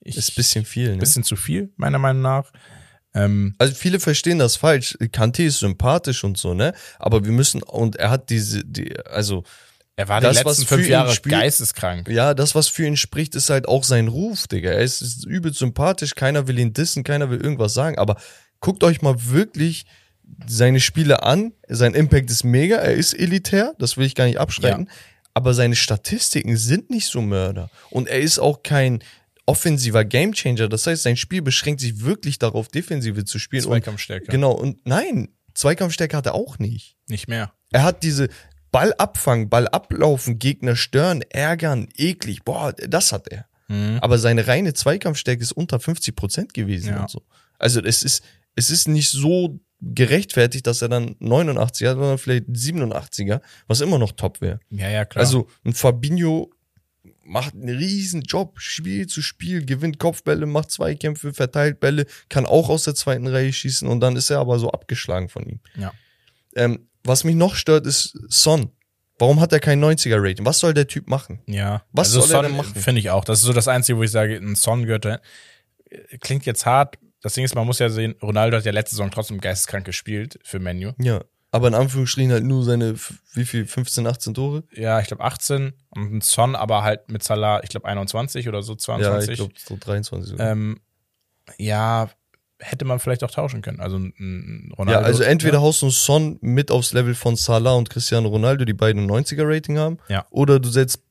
Ich, Ist ein bisschen viel, ne? bisschen zu viel, meiner Meinung nach. Ähm, Also viele verstehen das falsch. Kante ist sympathisch und so, ne? Aber wir müssen, und er hat diese, die, also, er war Das, die letzten fünf Jahre spielt- geisteskrank. ja, das, was für ihn spricht, ist halt auch sein Ruf, Digga. Er ist, ist übel sympathisch, keiner will ihn dissen, keiner will irgendwas sagen, aber guckt euch mal wirklich seine Spiele an. Sein Impact ist mega, er ist elitär, das will ich gar nicht abschreiten, aber seine Statistiken sind nicht so Mörder. Und er ist auch kein offensiver Gamechanger. Das heißt, sein Spiel beschränkt sich wirklich darauf, Defensive zu spielen. Zweikampfstärke. Und, genau, und nein, Zweikampfstärke hat er auch nicht. Nicht mehr. Er hat diese Ball abfangen, Ball ablaufen, Gegner stören, ärgern, eklig. Boah, das hat er. Mhm. Aber seine reine Zweikampfstärke ist unter 50 Prozent gewesen Ja. und so. Also es ist, es ist nicht so gerechtfertigt, dass er dann 89 hat, sondern vielleicht 87er, was immer noch top wäre. Ja, ja, klar. Also ein Fabinho macht einen riesen Job, Spiel zu Spiel, gewinnt Kopfbälle, macht Zweikämpfe, verteilt Bälle, kann auch aus der zweiten Reihe schießen und dann ist er aber so abgeschlagen von ihm. Ja. Ähm, was mich noch stört, ist Son. Warum hat er kein 90er-Rating? Was soll der Typ machen? Ja. Was also soll er Son denn machen? Finde ich auch. Das ist so das Einzige, wo ich sage, ein Son gehört. Klingt jetzt hart. Das Ding ist, man muss ja sehen, Ronaldo hat ja letzte Saison trotzdem geisteskrank gespielt für Menu. Ja. Aber in Anführungsstrichen halt nur seine, wie viel, 15, 18 Tore? Ja, ich glaube 18 und ein Son, aber halt mit Salah, ich glaube 21 oder so, Ja, 22. ich glaube so 23 sogar. ähm, ja, hätte man vielleicht auch tauschen können. Also ein- ein ja, Ronaldo. also entweder haust du einen Son mit aufs Level von Salah und Cristiano Ronaldo, die beiden ein 90er-Rating haben, Ja. oder du setzt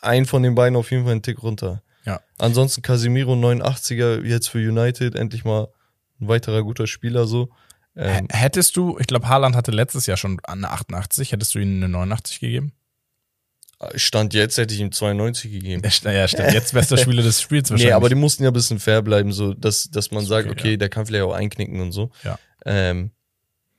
einen von den beiden auf jeden Fall einen Tick runter. Ja. Ansonsten Casemiro 89er jetzt für United, endlich mal ein weiterer guter Spieler so. Ähm, Hättest du, ich glaube, Haaland hatte letztes Jahr schon eine 88, hättest du ihm eine 89 gegeben? Stand jetzt hätte ich ihm 92 gegeben. Ja, st- ja stimmt. Jetzt bester Spieler des Spiels wahrscheinlich. Nee, aber die mussten ja ein bisschen fair bleiben, so dass, dass man Ist sagt, okay, okay, ja. der kann vielleicht auch einknicken und so. Ja. Ähm,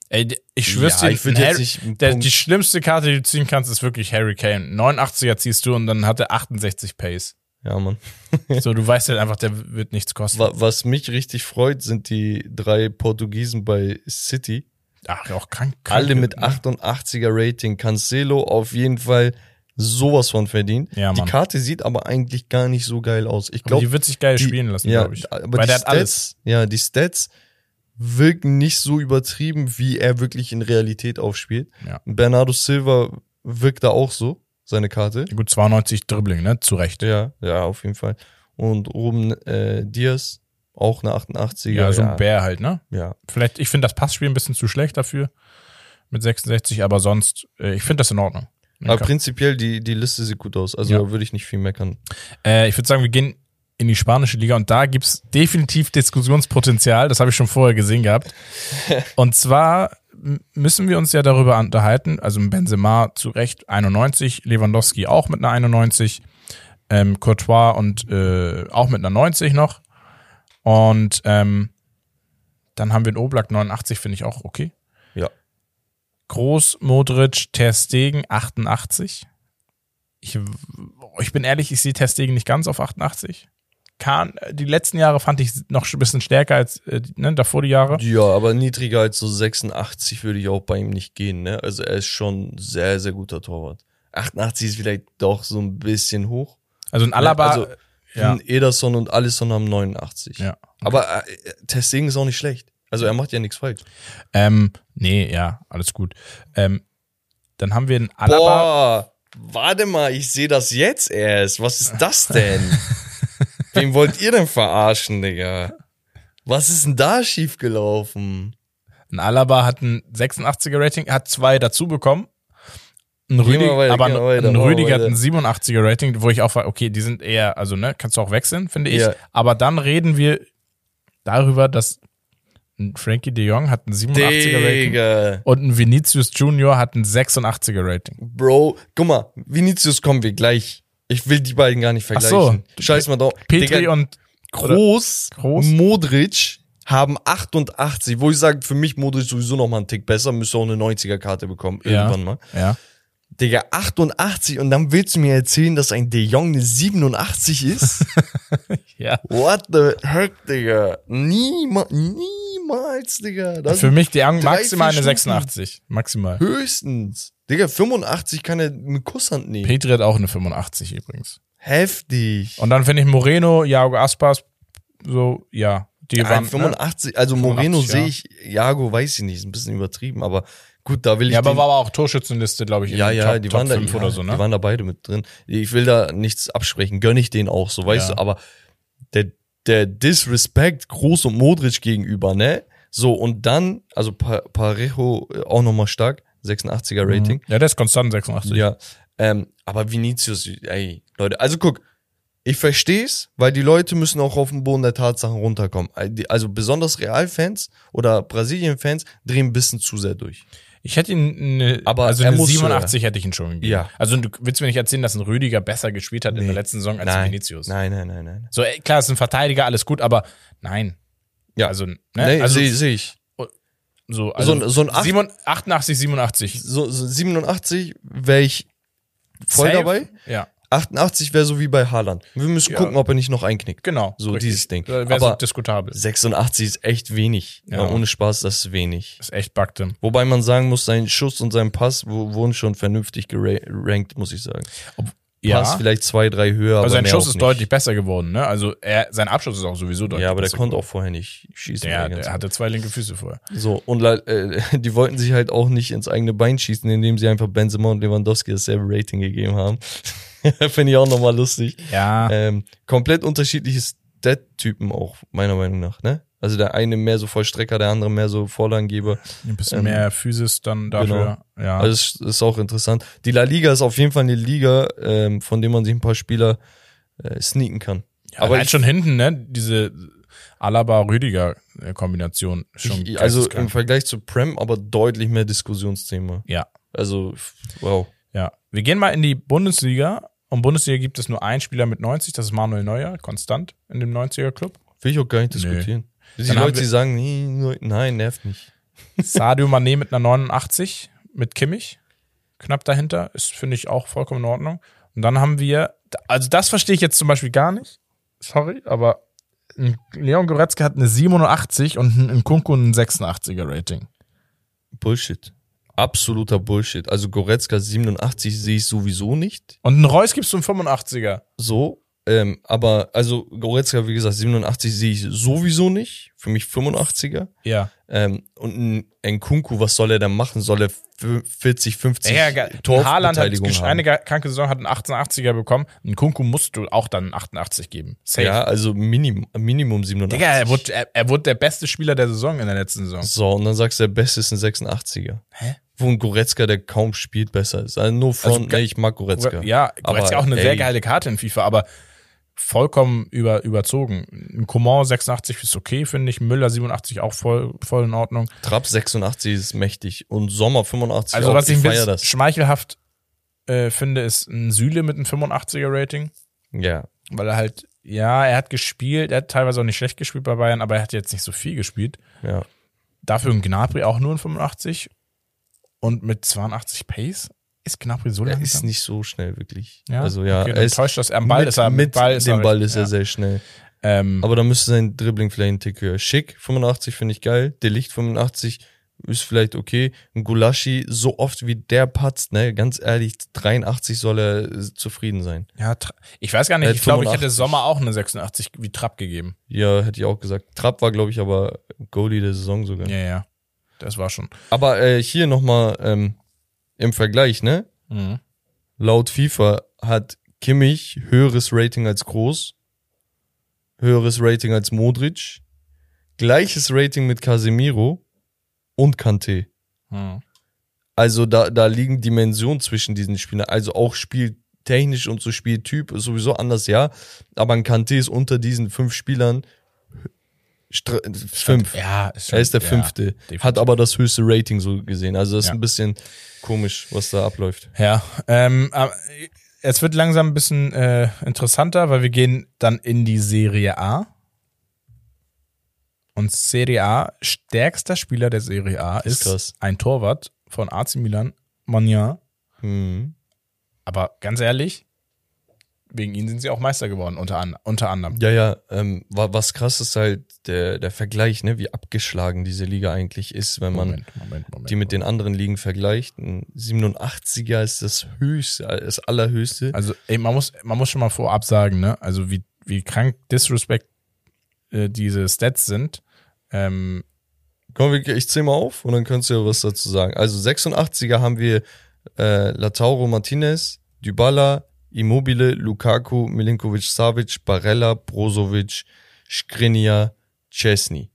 Ey, ich schwör's ja, dir, ich jetzt Harry- der, die schlimmste Karte, die du ziehen kannst, ist wirklich Harry Kane. 89er ziehst du und dann hat er 68 Pace. Ja, Mann. So, du weißt halt einfach, der wird nichts kosten. Wa- Was mich richtig freut, sind die drei Portugiesen bei City. Ach, auch krank. krank Alle mit ne? 88er Rating. Cancelo auf jeden Fall sowas von verdient. Ja, die. Karte sieht aber eigentlich gar nicht so geil aus. Ich glaube, die wird sich geil die- spielen lassen, ja, glaube ich. aber Weil die der Stats, hat alles. ja, die Stats wirken nicht so übertrieben, wie er wirklich in Realität aufspielt. Ja. Bernardo Silva wirkt da auch so, seine Karte. Gut, 92 Dribbling, ne? Zu Recht. Ja, ja, auf jeden Fall. Und oben äh, Diaz, auch eine 88er. Ja, so ja, ein Bär halt, ne? ja. Vielleicht, ich finde das Passspiel ein bisschen zu schlecht dafür. Mit 66, aber sonst, äh, ich finde das in Ordnung. Aber prinzipiell, die, die Liste sieht gut aus. Also Ja. da würde ich nicht viel meckern. Äh, ich würde sagen, wir gehen in die spanische Liga und da gibt's definitiv Diskussionspotenzial. Das habe ich schon vorher gesehen gehabt. und zwar müssen wir uns ja darüber unterhalten. Also Benzema zu Recht 91, Lewandowski auch mit einer 91, ähm, Courtois und äh, auch mit einer 90 noch. Und ähm, dann haben wir den Oblak 89, finde ich auch okay. Ja. Groß, Modric, Ter Stegen 88. Ich, ich bin ehrlich, ich sehe Ter Stegen nicht ganz auf 88. Kahn, die letzten Jahre fand ich noch ein bisschen stärker als äh, ne, davor die Jahre. Ja, aber niedriger als so 86 würde ich auch bei ihm nicht gehen. Ne? Also er ist schon sehr, sehr guter Torwart. 88 ist vielleicht doch so ein bisschen hoch. Also ein Alaba, Also, ja, Ederson und Alisson haben 89. ja. Aber äh, Testing ist auch nicht schlecht. Also er macht ja nichts falsch. Ähm, nee, ja, alles gut. Ähm, dann haben wir einen Alaba. Boah, warte mal, ich sehe das jetzt erst. Was ist das denn? Wen wollt ihr denn verarschen, Digga? Was ist denn da schiefgelaufen? Ein Alaba hat ein 86er Rating, hat zwei dazu bekommen. Ein Rüdiger, weiter, aber ein, weiter, ein Rüdiger hat ein 87er Rating, wo ich auch war, okay, die sind eher, also ne, kannst du auch wechseln, finde ich. Ja. Aber dann reden wir darüber, dass ein Frankie de Jong hat ein 87er Rating und ein Vinicius Junior hat ein 86er Rating. Bro, guck mal, Vinicius kommen wir gleich. Ich will die beiden gar nicht Ach so. vergleichen. Scheiß mal drauf. Petri Digga, und Groß, Groß? Modric haben 88, wo ich sage, für mich Modric sowieso noch mal einen Tick besser, müsste auch eine 90er-Karte bekommen, Ja. irgendwann mal. ja. Digga, 88 und dann willst du mir erzählen, dass ein De Jong eine 87 ist? ja. What the heck, Digga? Niemals, niemals, Digga. Das Für mich de Jong maximal eine Stufen. 86. Maximal. höchstens. Digga, 85 kann er mit Kusshand nehmen. Petri hat auch eine 85 übrigens. Heftig. Und dann finde ich Moreno, Iago Aspas, so, ja, Die Ja, waren, ne? 85, also Moreno 85, sehe ich, Jago weiß ich nicht, ist ein bisschen übertrieben, aber gut, da will ich Ja, aber war aber auch Torschützenliste, glaube ich, in ja, ja, Top, die Top waren da, 5 ja, oder so, ne? Die waren da beide mit drin. Ich will da nichts absprechen, gönn ich den auch, so weißt Ja. du, aber der, der Disrespect Groß und Modric gegenüber, ne? So, und dann, also pa Parejo äh, auch nochmal stark, 86er Rating. Ja, der ist konstant 86. Ja, ähm, aber Vinicius, ey, Leute, also guck, ich versteh's, weil die Leute müssen auch auf den Boden der Tatsachen runterkommen. Also besonders Realfans oder Brasilien-Fans drehen ein bisschen zu sehr durch. Ich hätte ihn, eine, Aber also eine muss, 87 hätte ich ihn schon gegeben. Ja. Also du willst mir nicht erzählen, dass ein Rüdiger besser gespielt hat in Nee. der letzten Saison als nein, Vinicius. nein, nein, nein, nein. So, ey, klar, ist ein Verteidiger, alles gut, aber nein. Ja. Also, ne? Nee, also sehe seh ich. so, also so ein- so ein Acht- 87, 88, 87. So, so 87 wäre ich voll Safe? dabei. Ja, 88 wäre so wie bei Haaland. Wir müssen Ja. gucken, ob er nicht noch einknickt. genau. So richtig. dieses Ding. Wäre so diskutabel. 86 ist echt wenig. Ja. Ja. ohne Spaß, das ist wenig. ist echt Backte. Wobei man sagen muss, sein Schuss und sein Pass wurden schon vernünftig gerankt, muss ich sagen. Ja. Pass vielleicht zwei, drei höher, Also aber sein Schuss ist nicht. deutlich besser geworden, ne? Also er, sein Abschluss ist auch sowieso deutlich Ja, aber der besser konnte auch vorher nicht schießen. Der, der hatte zwei linke Füße vorher. So, und äh, die wollten sich halt auch nicht ins eigene Bein schießen, indem sie einfach Benzema und Lewandowski dasselbe Rating gegeben haben. Finde ich auch nochmal lustig. Ja. Ähm, komplett unterschiedliche Stat-Typen auch, meiner Meinung nach, ne? Also der eine mehr so Vollstrecker, der andere mehr so Vorlagengeber. Ein bisschen ähm, mehr Physis dann dafür. Ja. Also es ist auch interessant. Die La Liga ist auf jeden Fall eine Liga, ähm, von der man sich ein paar Spieler äh, sneaken kann. ja aber ich- schon hinten, ne? Diese Alaba-Rüdiger-Kombination schon. Ich, also im Vergleich zu Prem, aber deutlich mehr Diskussionsthema. ja. Also, wow. Ja. Wir gehen mal in die Bundesliga. Und Bundesliga gibt es nur einen Spieler mit 90, das ist Manuel Neuer, konstant in dem 90er-Club. Will ich auch gar nicht Nee. diskutieren. Die Dann haben Leute, die sagen, nee, nein, nervt nicht. Sadio Mané mit einer 89, mit Kimmich, knapp dahinter, ist, finde ich, auch vollkommen in Ordnung. Und dann haben wir, also das verstehe ich jetzt zum Beispiel gar nicht, sorry, aber Leon Goretzka hat eine 87 und ein Nkunku ein 86er Rating. Bullshit. Absoluter Bullshit. Also Goretzka 87 sehe ich sowieso nicht. Und einen Reus gibst du einen 85er. So. Ähm, aber also Goretzka, wie gesagt, 87 sehe ich sowieso nicht. Für mich 85er. Ja. Ähm, und ein Nkunku, was soll er denn machen? Soll er f- 40, 50 Ja, ja, Haaland hat haben? eine kranke Saison, hat einen 88er bekommen. Einen Kunku musst du auch dann einen 88 geben. Safe. Ja, also Minim, Minimum 87. Digga, er wurde, er, er wurde der beste Spieler der Saison in der letzten Saison. So, und dann sagst du, der Beste ist ein 86er. Hä? Wo ein Goretzka, der kaum spielt, besser ist. Also nur Front, Also, nee, ich mag Goretzka. Ja, Goretzka Aber, auch eine ey, sehr geile Karte in FIFA, aber vollkommen über, überzogen. Ein Coman 86 ist okay, finde ich. Müller 87 auch voll, voll in Ordnung. Trapp 86 ist mächtig und Sommer 85 Also auch. was ich ein bisschen das. schmeichelhaft äh, finde, ist ein Süle mit einem 85er Rating, Ja, weil er halt, ja, er hat gespielt, er hat teilweise auch nicht schlecht gespielt bei Bayern, aber er hat jetzt nicht so viel gespielt. ja. Dafür ein Gnabry auch nur ein 85 und mit 82 Pace. Ist Gnabry so Er langsam? ist nicht so schnell, wirklich. ja? Also ja, okay, er dann ist täuscht das. Am Ball mit, ist er, mit Ball ist dem er, Ball ist er ja. sehr schnell. Ähm, Aber da müsste sein Dribbling vielleicht ein Tick höher. Schick, 85 finde ich geil. Delicht 85 ist vielleicht okay. Ein Gulaschi, so oft wie der patzt, ne, ganz ehrlich, 83 soll er äh, zufrieden sein. Ja, ich weiß gar nicht, ich glaube, ich hätte 85. Sommer auch eine 86 wie Trapp gegeben. Ja, hätte ich auch gesagt. Trapp war, glaube ich, aber Goalie der Saison sogar. Ja, ja. Das war schon. Aber äh, hier nochmal ähm, im Vergleich, ne? Mhm. Laut FIFA hat Kimmich höheres Rating als Groß, höheres Rating als Modric, gleiches Rating mit Casemiro und Kante. Mhm. Also da, da liegen Dimensionen zwischen diesen Spielern. Also auch spieltechnisch und so Spieltyp ist sowieso anders, ja. Aber ein Kante ist unter diesen fünf Spielern stra- fünf. Ja, ist Er ist der ja, fünfte. definitiv. Hat aber das höchste Rating so gesehen. Also das ist Ja. ein bisschen komisch, was da abläuft. Ja, ähm, es wird langsam ein bisschen äh, interessanter, weil wir gehen dann in die Serie A. Und Serie A, stärkster Spieler der Serie A ist ist, krass. ein Torwart von AC Milan, Magnan. Mhm. Aber ganz ehrlich, wegen ihm sind sie auch Meister geworden, unter, an, unter anderem. Ja, ja, ähm, wa- was krass ist halt der, der Vergleich, ne, wie abgeschlagen diese Liga eigentlich ist, wenn man Moment, Moment, Moment. die mit den anderen Ligen vergleicht. Ein 87er ist das höchste, das allerhöchste. Also, ey, man muss, man muss schon mal vorab sagen, ne? Also, wie, wie krank Disrespect äh, diese Stats sind. Ähm, Komm, ich zähl mal auf und dann kannst du ja was dazu sagen. Also 86er haben wir äh, Lautaro Martinez, Dybala, Immobile, Lukaku, Milinkovic Savic, Barella, Brozovic, Skriniar, Chesney.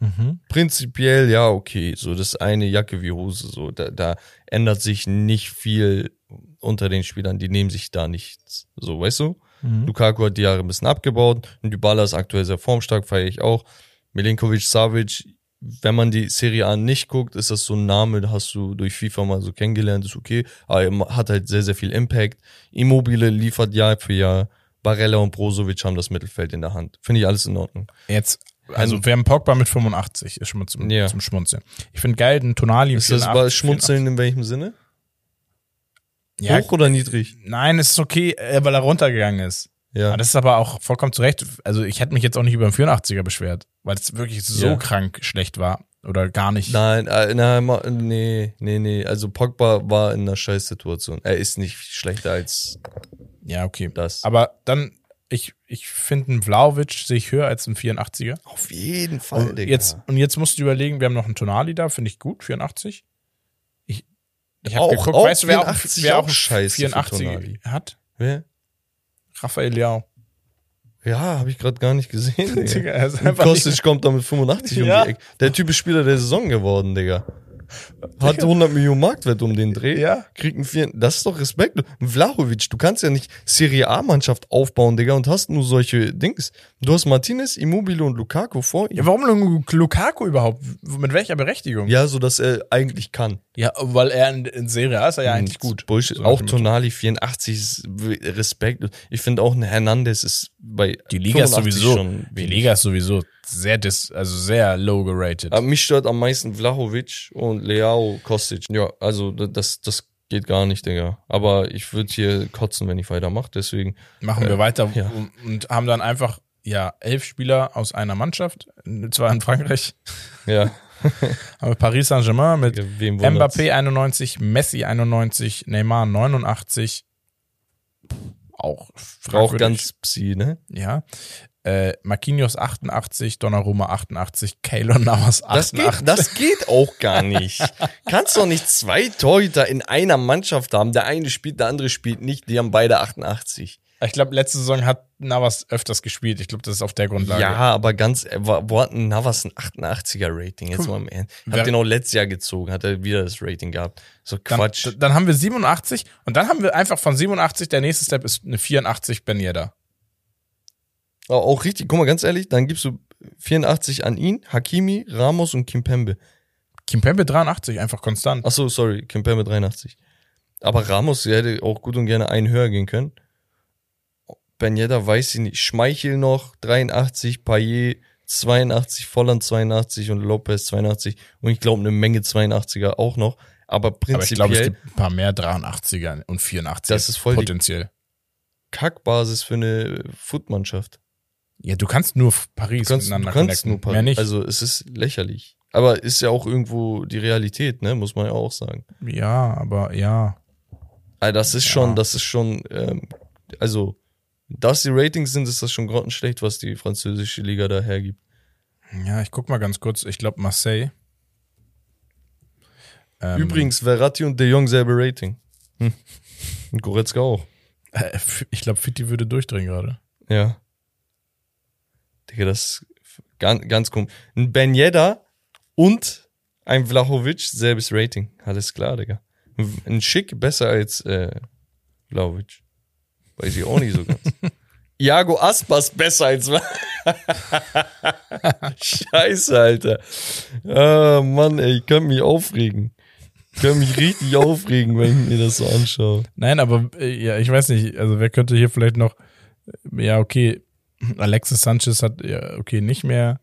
mhm. Prinzipiell, ja, okay, so das eine Jacke wie Hose, so da, da ändert sich nicht viel unter den Spielern, die nehmen sich da nichts, so, weißt du? Mhm. Lukaku hat die Jahre ein bisschen abgebaut und Dybala ist aktuell sehr formstark, feiere ich auch. Milinkovic Savic, wenn man die Serie A nicht guckt, ist das so ein Name, hast du durch FIFA mal so kennengelernt, ist okay, aber er hat halt sehr, sehr viel Impact. Immobile liefert Jahr für Jahr. Barella und Brozovic haben das Mittelfeld in der Hand. Finde ich alles in Ordnung. Jetzt, also wir haben Pogba mit 85, ist schon mal zum, Ja. zum Schmunzeln. Ich finde geil, den Tonali Ist das aber Schmunzeln in welchem Sinne? Ja, Hoch oder niedrig? nein, es ist okay, äh, weil er runtergegangen ist. Ja. Aber das ist aber auch vollkommen zurecht. Also ich hätte mich jetzt auch nicht über den 84er beschwert, weil es wirklich so Ja. krank schlecht war. Oder gar nicht. Nein, äh, nein, nee, nee, nee. Also Pogba war in einer Scheißsituation. Er ist nicht schlechter als Ja, okay. das. Aber dann, ich, ich finde einen Vlaovic sehe ich höher als einen 84er. Auf jeden Fall, Und jetzt, und jetzt musst du überlegen, wir haben noch einen Tonali da, finde ich gut, 84. Ich, ich habe Auch- geguckt, auch weißt du, wer auch, 84 wer auch auch scheiße für 84 Tonali. hat? Wer? Raphael Leao. Ja, habe ich gerade gar nicht gesehen, Digga. Digga, Kostic kommt da mit 85 Ja. um die Ecke. Der Typ ist Spieler der Saison geworden, Digga. Hat 100 Millionen Marktwert um den Dreh. Ja. Kriegt einen vier. Das ist doch Respekt. Vlahovic, du kannst ja nicht Serie A-Mannschaft aufbauen, Digga, und hast nur solche Dings. Du hast Martinez, Immobile und Lukaku vor ihm. ja, warum Lu- Lukaku überhaupt? Mit welcher Berechtigung? Ja, so dass er eigentlich kann. Ja, weil er in, in Serie A ist er ja eigentlich gut. Bullshit. So auch. Tonali 84 ist Respekt. Ich finde auch ein Hernandez ist bei Die Liga ist 85 sowieso, die. Liga ist sowieso sehr dis, also sehr low geratet. Aber mich stört am meisten Vlahovic und Leao Kostic. Ja, also das, das geht gar nicht, Digga. Aber ich würde hier kotzen, wenn ich weitermache. Deswegen, Machen wir weiter ja. und, haben dann einfach ja elf Spieler aus einer Mannschaft, zwar in Frankreich, ja. aber Paris Saint-Germain mit? Mbappé 91, Messi 91, Neymar 89. Auch Auch ganz psi, ne? ja. Äh, Marquinhos 88, Donnarumma 88, Keylor Navas Das 88. geht, das geht auch gar nicht. Kannst doch nicht zwei Torhüter in einer Mannschaft haben. Der eine spielt, der andere spielt nicht. Die haben beide 88. ich glaube, letzte Saison hat Navas öfters gespielt. Ich glaube, das ist auf der Grundlage. Ja, aber ganz, wo hat Navas ein 88er Rating? Jetzt Guck, mal im Ernst. wer- Hat den auch letztes Jahr gezogen, hat er wieder das Rating gehabt. So Dann, Quatsch. d- dann haben wir 87 und dann haben wir einfach von 87, der nächste Step ist eine 84 Ben Yedder. Aber auch richtig, guck mal, ganz ehrlich, dann gibst du 84 an ihn, Hakimi, Ramos und Kimpembe. Kimpembe 83, einfach konstant. Ach so, sorry, Kimpembe 83. Aber Ramos der hätte auch gut und gerne einen höher gehen können. Ben Yedder weiß ich nicht. Schmeichel noch 83, Payet 82, Volland 82 und Lopez 82 und ich glaube eine Menge 82er auch noch. Aber Aber ich prinzipiell glaube, es gibt ein paar mehr 83er und 84 Das ist voll die- potenziell. Kackbasis für eine Footmannschaft. Ja, du kannst nur Paris Du kannst, du miteinander kannst connecten. nur Paris. Mehr nicht. Also es ist lächerlich. Aber ist ja auch irgendwo die Realität, ne? Muss man ja auch sagen. ja, aber ja. Also das ist schon, Ja. das ist schon, ähm, also, dass die Ratings sind, ist das schon grottenschlecht, was die französische Liga da hergibt. Ja, ich guck mal ganz kurz. Ich glaube Marseille. Ähm, Übrigens, Verratti und De Jong selbe Rating. Hm. Und Goretzka auch. äh, ich glaube, Fitti würde durchdrehen gerade. Ja. Digga, das ist ganz, ganz komisch. Ein Ben Yedda und ein Vlahovic, selbes Rating. Alles klar, Digga. Ein Schick besser als äh, Vlahovic. Weiß ich auch nicht so ganz. Iago Aspas besser als Scheiße, Alter. Ah, Mann, ey, ich kann mich aufregen. Ich kann mich richtig aufregen, wenn ich mir das so anschaue. Nein, aber äh, ja, ich weiß nicht. Also wer könnte hier vielleicht noch? Ja, okay. Alexis Sanchez hat ja okay nicht mehr.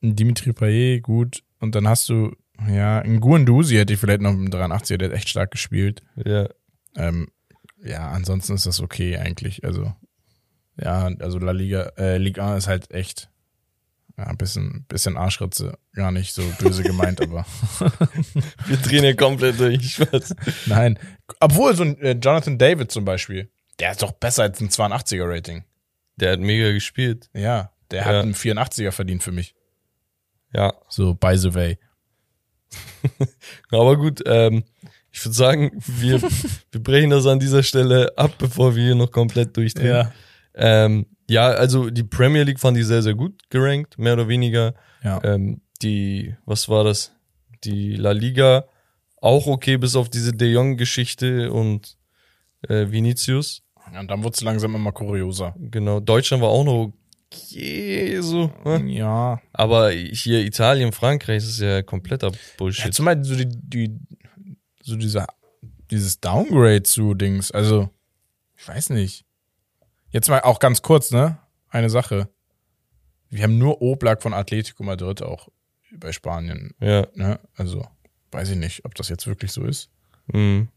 Dimitri Payet gut. Und dann hast du ja ein Guendouzi hätte ich vielleicht noch im 83er, der hat echt stark gespielt. Ja. Ähm, ja, ansonsten ist das okay eigentlich. Also ja, also La Liga, äh, Liga 1 ist halt echt ja, ein bisschen, bisschen Arschritze. Gar nicht so böse gemeint, aber Wir drehen hier komplett durch. Ich weiß. nein. Obwohl so ein äh, Jonathan David zum Beispiel, der ist doch besser als ein 82er Rating. Der hat mega gespielt. Ja, Der Ja. hat einen 84er verdient für mich. Ja, So, by the way. aber gut, ähm, ich würde sagen, wir, wir brechen das an dieser Stelle ab, bevor wir hier noch komplett durchdrehen. Ja. Ähm, ja, also die Premier League fand ich sehr, sehr gut gerankt, mehr oder weniger. Ja. Ähm, die, was war das? Die La Liga auch okay, bis auf diese De Jong-Geschichte und äh, Vinicius. Und dann wurde es langsam immer kurioser. Genau, Deutschland war auch noch okay, so. ne? Ja. Aber hier Italien, Frankreich, das ist ja kompletter Ja, Bullshit. zumal so die, die so dieser, dieses Downgrade zu Dings, also, ich weiß nicht. Jetzt mal auch ganz kurz, ne? Eine Sache. Wir haben nur Oblak von Atletico Madrid auch bei Spanien, Ja, ne? Also, weiß ich nicht, ob das jetzt wirklich so ist. mhm.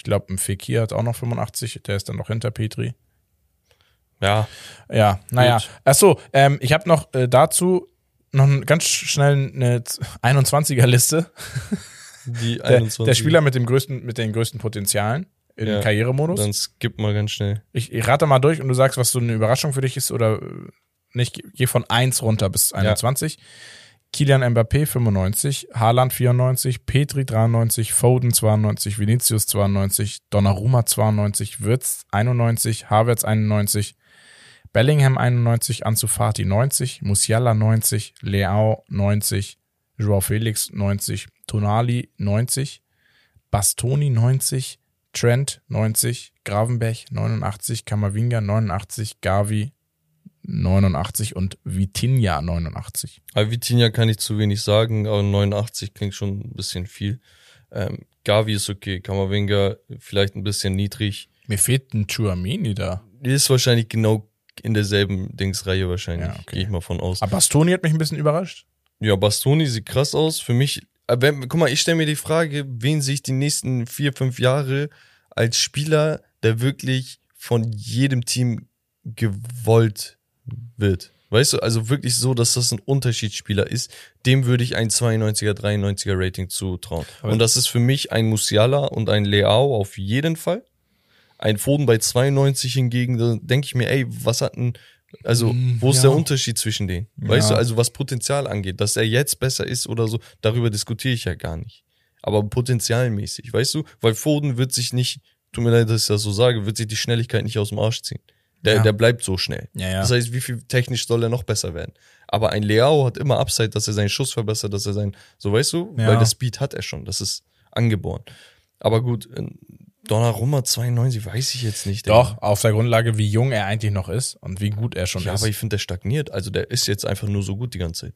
Ich glaube, ein Fekir hat auch noch 85, der ist dann noch hinter Petri. ja, Ja, naja. Achso, ähm, ich habe noch äh, dazu noch ganz schnell eine 21er-Liste. die Der, 21. der Spieler mit dem größten, mit den größten Potenzialen im Ja. Karrieremodus. Dann skip mal ganz schnell. Ich, ich rate mal durch und du sagst, was so eine Überraschung für dich ist oder äh, nicht. Geh von 1 runter bis 21. Kilian Mbappé 95, Haaland 94, Petri 93, Foden 92, Vinicius 92, Donnarumma 92, Wirtz 91, Havertz 91, Bellingham 91, Ansu Fati 90, Musiala 90, Leao 90, Joao Felix 90, Tonali 90, Bastoni 90, Trent 90, Gravenberg 89, Kamavinga 89, Gavi 89 und Vitinha 89. Aber Vitinha kann ich zu wenig sagen, aber 89 klingt schon ein bisschen viel. Ähm, Gavi ist okay, Kamavinga vielleicht ein bisschen niedrig. Mir fehlt ein Chuamini da. Ist wahrscheinlich genau in derselben Dingsreihe wahrscheinlich, Ja, okay. gehe ich mal von aus. Aber Bastoni hat mich ein bisschen überrascht. Ja, Bastoni sieht krass aus. Für mich, äh, wenn, guck mal, ich stelle mir die Frage, wen sehe ich die nächsten vier, fünf Jahre als Spieler, der wirklich von jedem Team gewollt wird. Weißt du, also wirklich so, dass das ein Unterschiedsspieler ist, dem würde ich ein 92er, 93er Rating zutrauen. Aber- und das ist für mich ein Musiala und ein Leao auf jeden Fall. Ein Foden bei 92 hingegen, da denke ich mir, ey, was hat ein, also, Mm, wo ist ja. der Unterschied zwischen denen? Weißt Ja. du, also was Potenzial angeht, dass er jetzt besser ist oder so, darüber diskutiere ich ja gar nicht. Aber potenzialmäßig, weißt du? Weil Foden wird sich nicht, tut mir leid, dass ich das so sage, wird sich die Schnelligkeit nicht aus dem Arsch ziehen. Der, Ja. der bleibt so schnell. Ja, ja. Das heißt, wie viel technisch soll er noch besser werden? Aber ein Leao hat immer Upside, dass er seinen Schuss verbessert, dass er sein, so weißt du, Ja. weil der Speed hat er schon, das ist angeboren. Aber gut, äh, Donnarumma 92, weiß ich jetzt nicht. Doch, auf der Grundlage, wie jung er eigentlich noch ist und wie gut er schon Ja, ist. aber ich finde, der stagniert. Also der ist jetzt einfach nur so gut die ganze Zeit.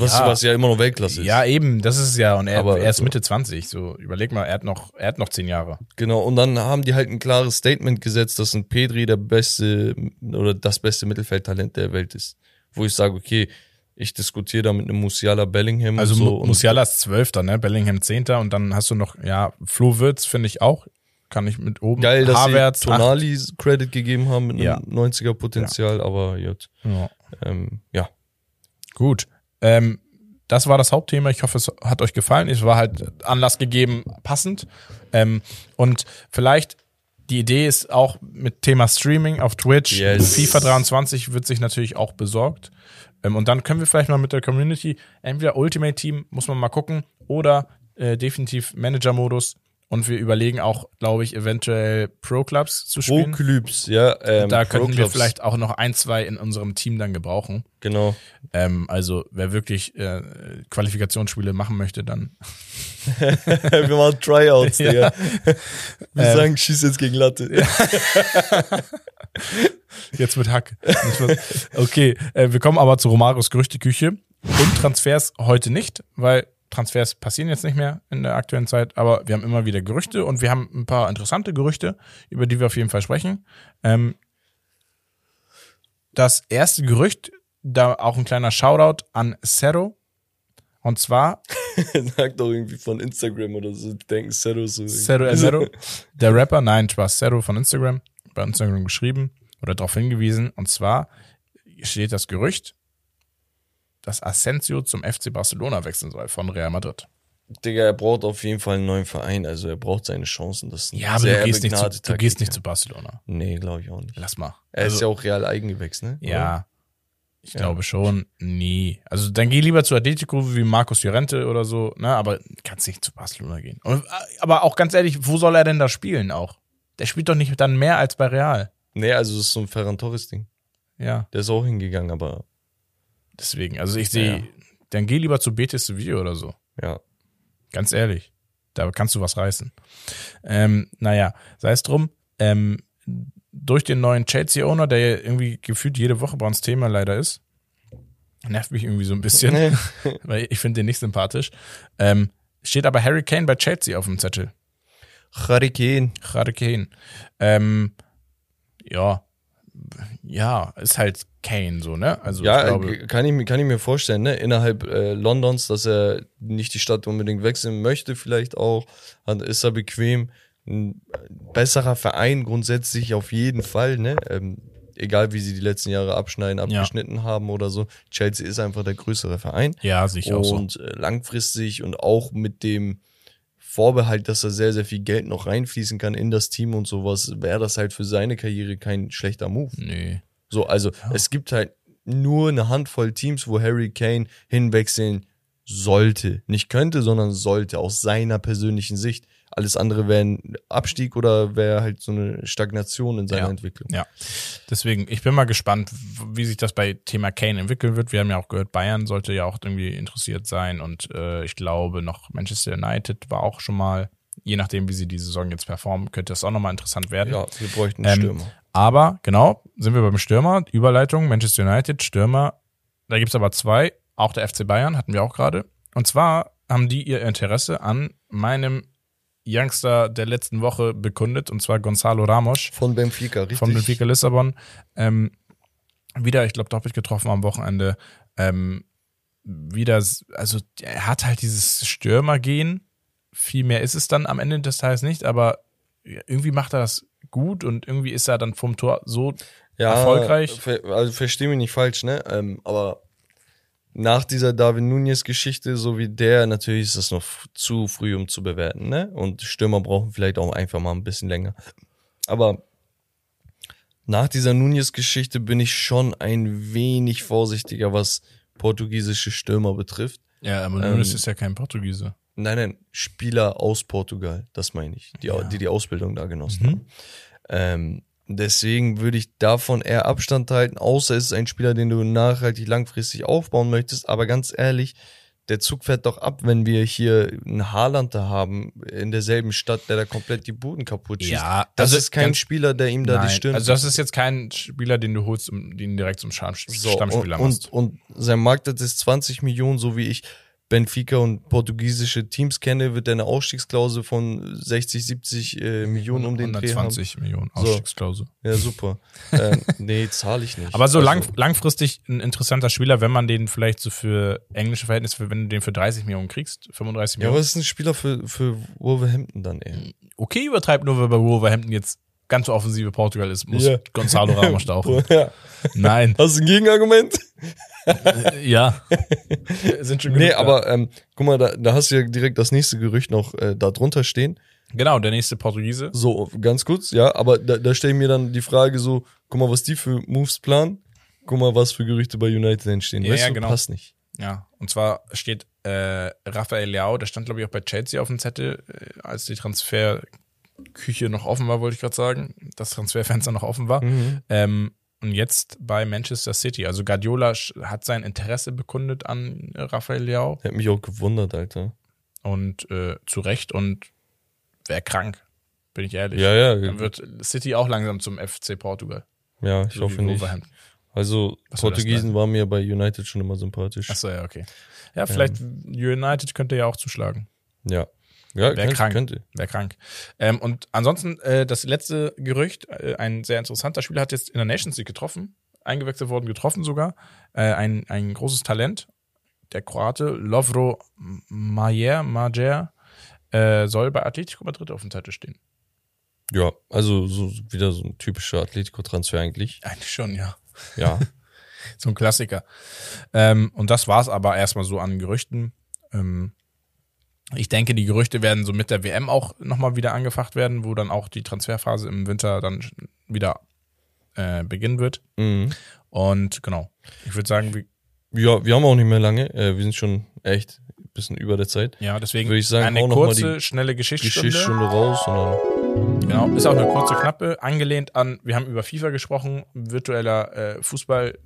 Was, Ja. was ja immer noch Weltklasse ist. ja, eben, das ist es ja. Und er, Aber er ist Mitte 20. So, überleg mal, er hat noch, er hat noch zehn Jahre. Genau, und dann haben die halt ein klares Statement gesetzt, dass ein Pedri der beste oder das beste Mittelfeldtalent der Welt ist. Wo ich sage, okay, ich diskutiere da mit einem Musiala Bellingham Also so. Musiala ist Zwölfter, ne? Bellingham Zehnter und dann hast du noch, ja, Flo Wirtz finde ich auch. Kann ich mit oben. geil, dass Havertz, sie Tonali Credit gegeben haben mit einem Ja. 90er Potenzial, aber jetzt. Ja. ähm, ja. Gut. Ähm, das war das Hauptthema. Ich hoffe, es hat euch gefallen. Es war halt Anlass gegeben, passend. Ähm, und vielleicht die Idee ist auch mit Thema Streaming auf Twitch. Yes. FIFA 23 wird sich natürlich auch besorgt. Ähm, und dann können wir vielleicht mal mit der Community entweder Ultimate Team, muss man mal gucken, oder äh, definitiv Manager-Modus. Und wir überlegen auch, glaube ich, eventuell Pro-Clubs zu spielen. Pro-Clubs, ja. Ähm, da könnten wir vielleicht auch noch ein, zwei in unserem Team dann gebrauchen. Genau. Ähm, also wer wirklich äh, Qualifikationsspiele machen möchte, dann wir machen Tryouts, Ja. Digga. Wir Ähm. sagen, schieß jetzt gegen Latte. jetzt mit Hack. okay, äh, wir kommen aber zu Romarios Gerüchteküche und Transfers heute nicht, weil Transfers passieren jetzt nicht mehr in der aktuellen Zeit, aber wir haben immer wieder Gerüchte und wir haben ein paar interessante Gerüchte, über die wir auf jeden Fall sprechen. Ähm, das erste Gerücht, da auch ein kleiner Shoutout an Cerro. Und zwar Sag doch irgendwie von Instagram oder so. Denken Zero ist so. Cero El Mero, der Rapper, nein, Spaß, Cero von Instagram, bei Instagram geschrieben oder darauf hingewiesen. Und zwar steht das Gerücht, dass Asensio zum FC Barcelona wechseln soll von Real Madrid. Digga, er braucht auf jeden Fall einen neuen Verein. Also er braucht seine Chancen. Das ist Ja, aber sehr du gehst, nicht zu, du gehst nicht zu Barcelona. Nee, glaube ich auch nicht. Lass mal. Er ist Also, ja auch real eigengewächst, ne? ja. Ich glaube schon, nee. Also dann geh lieber zu Atletico wie Marcos Llorente oder so, ne? Aber kannst nicht zu Barcelona gehen. Und, aber auch ganz ehrlich, wo soll er denn da spielen auch? Der spielt doch nicht dann mehr als bei Real. Nee, also es ist so ein Ferran Torres-Ding. Ja, Der ist auch hingegangen, aber deswegen. Also ich sehe, Ja. dann geh lieber zu Betis Sevilla oder so. ja. Ganz ehrlich. Da kannst du was reißen. Ähm, naja, sei es drum. Ähm, durch den neuen Chelsea-Owner, der ja irgendwie gefühlt jede Woche bei uns Thema leider ist, nervt mich irgendwie so ein bisschen, weil ich finde den nicht sympathisch. Ähm, steht aber Harry Kane bei Chelsea auf dem Zettel. Harry Kane. Harry Kane. Ähm, ja, ja, ist halt Kane so, ne? Also Ja, ich glaube, äh, kann ich, mir- kann ich mir vorstellen, ne? Innerhalb äh, Londons, dass er nicht die Stadt unbedingt wechseln möchte, vielleicht auch. Hat, ist er bequem. Ein besserer Verein grundsätzlich auf jeden Fall, ne? Ähm, egal wie sie die letzten Jahre abschneiden, Ja. abgeschnitten haben oder so. Chelsea ist einfach der größere Verein. ja, ich auch so. Und äh, langfristig und auch mit dem Vorbehalt, dass da sehr, sehr viel Geld noch reinfließen kann in das Team und sowas, wäre das halt für seine Karriere kein schlechter Move. Nee. So, also es gibt halt nur eine Handvoll Teams, wo Harry Kane hinwechseln sollte. Nicht könnte, sondern sollte, aus seiner persönlichen Sicht. Alles andere wäre ein Abstieg oder wäre halt so eine Stagnation in seiner Ja. Entwicklung. Ja, deswegen, ich bin mal gespannt, wie sich das bei Thema Kane entwickeln wird. Wir haben ja auch gehört, Bayern sollte ja auch irgendwie interessiert sein und äh, ich glaube noch Manchester United war auch schon mal, je nachdem, wie sie die Saison jetzt performen, könnte das auch nochmal interessant werden. Ja, wir bräuchten einen Ähm, Stürmer. Aber, genau, sind wir beim Stürmer, Überleitung, Manchester United, Stürmer, da gibt's aber zwei, auch der FC Bayern, hatten wir auch gerade. Und zwar haben die ihr Interesse an meinem Youngster der letzten Woche bekundet, und zwar Gonzalo Ramos Von Benfica, richtig. von Benfica Lissabon. Ähm, wieder, ich glaube, doppelt getroffen am Wochenende. Ähm, wieder, also er hat halt dieses Stürmergehen. Viel mehr ist es dann am Ende des Tages nicht, aber irgendwie macht er das gut und irgendwie ist er dann vom Tor so erfolgreich. Ver, also versteh mich nicht falsch, ne? Ähm, aber nach dieser David Nunez-Geschichte, so wie der, natürlich ist das noch zu früh, um zu bewerten, ne? Und Stürmer brauchen vielleicht auch einfach mal ein bisschen länger. Aber nach dieser Nunez-Geschichte bin ich schon ein wenig vorsichtiger, was portugiesische Stürmer betrifft. Ja, aber Ähm, Nunes ist ja kein Portugiese. Nein, nein, Spieler aus Portugal, das meine ich, die Ja. die, die Ausbildung da genossen Mhm. haben. Ähm, deswegen würde ich davon eher Abstand halten, außer es ist ein Spieler, den du nachhaltig langfristig aufbauen möchtest. Aber ganz ehrlich, der Zug fährt doch ab, wenn wir hier einen Haaland da haben, in derselben Stadt, der da komplett die Buden kaputt schießt. Ja, das also ist kein ganz- Spieler, der ihm da Nein, die Stirn also das ist jetzt kein Spieler, den du holst, um den direkt zum Stamm so, Stammspieler und, machst. und, und sein Marktwert ist 20 Millionen, so wie ich Benfica und portugiesische Teams kenne, wird er eine Ausstiegsklausel von 60, 70 äh, Millionen um den Dreh haben. 120 Millionen So. Ausstiegsklausel. Ja, super. äh, nee, zahle ich nicht. Aber so Also, lang, langfristig ein interessanter Spieler, wenn man den vielleicht so für englische Verhältnisse, wenn du den für 30 Millionen kriegst, 35 Ja, aber Millionen. es ist ein Spieler für, für Wolverhampton dann eher. okay, übertreibt nur, weil bei Wolverhampton jetzt ganz so offensive Portugal ist, muss Ja. Gonzalo Ramos da auch. Ja. Nein, Hast du ein Gegenargument? ja. Sind schon Nee, genug da. aber ähm, guck mal, da, da hast du ja direkt das nächste Gerücht noch äh, da drunter stehen. Genau, der nächste Portugiese. So, ganz kurz, ja, aber da, da stelle ich mir dann die Frage so, guck mal, was die für Moves planen, guck mal, was für Gerüchte bei United entstehen. Ja, weißt ja, du, genau. passt nicht. Ja, und zwar steht äh, Rafael Leao, der stand, glaube ich, auch bei Chelsea auf dem Zettel, äh, als die Transferküche noch offen war, wollte ich gerade sagen. Das Transferfenster noch offen war. Mhm. Ähm, und jetzt bei Manchester City. Also Guardiola hat sein Interesse bekundet an Rafael Leao Hätte mich auch gewundert, Alter. und äh, zu Recht und wäre krank, bin ich ehrlich. Ja, ja, Dann wird City auch langsam zum FC Portugal. ja, ich so hoffe nicht. Also, Was Portugiesen waren mir bei United schon immer sympathisch. Achso, ja, okay. Ja, vielleicht United könnte ja auch zuschlagen. Ja. Ja, Wär könnte, krank. könnte. Wäre krank. Ähm, und ansonsten, äh, das letzte Gerücht, äh, ein sehr interessanter Spieler hat jetzt in der Nations League getroffen, eingewechselt worden, getroffen sogar. Äh, ein, ein großes Talent, der Kroate Lovro Majer, Majer äh, soll bei Atletico Madrid auf dem Zettel stehen. Ja, also so wieder so ein typischer Atletico-Transfer eigentlich. Eigentlich schon, ja. Ja. So ein Klassiker. Ähm, und das war's aber erstmal so an Gerüchten. Ähm, ich denke, die Gerüchte werden so mit der WM auch nochmal wieder angefacht werden, wo dann auch die Transferphase im Winter dann wieder äh, beginnen wird. Mhm. Und genau, ich würde sagen, wir, Ja, wir haben auch nicht mehr lange. Äh, wir sind schon echt ein bisschen über der Zeit. ja, deswegen Würde ich sagen, eine hau noch mal kurze, schnelle Geschichtsstunde. Geschichtsstunde raus und dann. Genau, ist auch eine kurze, knappe, angelehnt an, wir haben über FIFA gesprochen, virtueller äh, Fußball,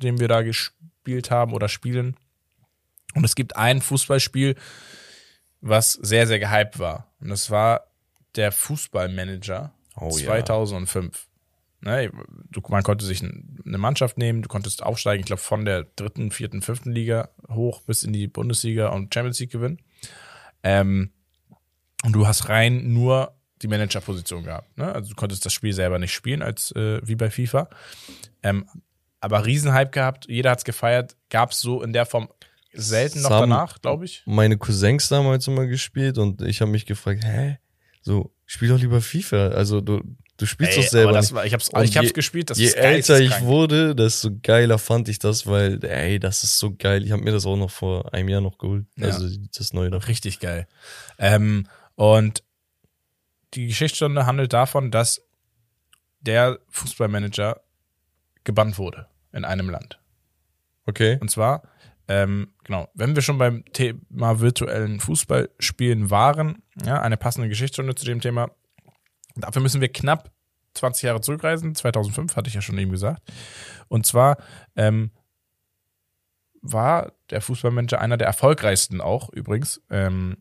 den wir da gespielt haben oder spielen. Und es gibt ein Fußballspiel, was sehr, sehr gehypt war. Und das war der Fußballmanager Oh ja. 2005. Ne, du, man konnte sich ein- eine Mannschaft nehmen, du konntest aufsteigen, ich glaube, von der dritten, vierten, fünften Liga hoch bis in die Bundesliga und Champions League gewinnen. Ähm, und du hast rein nur die Managerposition gehabt. Ne? Also du konntest das Spiel selber nicht spielen, als äh, wie bei FIFA. Ähm, aber Riesenhype gehabt, jeder hat's gefeiert, gab's so in der Form selten noch danach, glaube ich. Meine Cousins damals immer gespielt und ich habe mich gefragt, hä? So, spiel doch lieber FIFA. Also du, du spielst Ey, doch selber aber das war, ich hab's, Und ich hab's je- gespielt, das Je ist älter ich wurde, desto geiler fand ich das, weil, ey, das ist so geil. Ich habe mir das auch noch vor einem Jahr noch geholt. Ja. Also das neue davon. Richtig geil. Ähm, und die Geschichtsstunde handelt davon, dass der Fußballmanager gebannt wurde in einem Land. Okay. Und zwar, ähm, genau, wenn wir schon beim Thema virtuellen Fußballspielen waren, ja, eine passende Geschichtsstunde zu dem Thema. Dafür müssen wir knapp 20 Jahre zurückreisen. 2005 hatte ich ja schon eben gesagt. Und zwar ähm, war der Fußballmanager einer der erfolgreichsten auch übrigens. Ähm,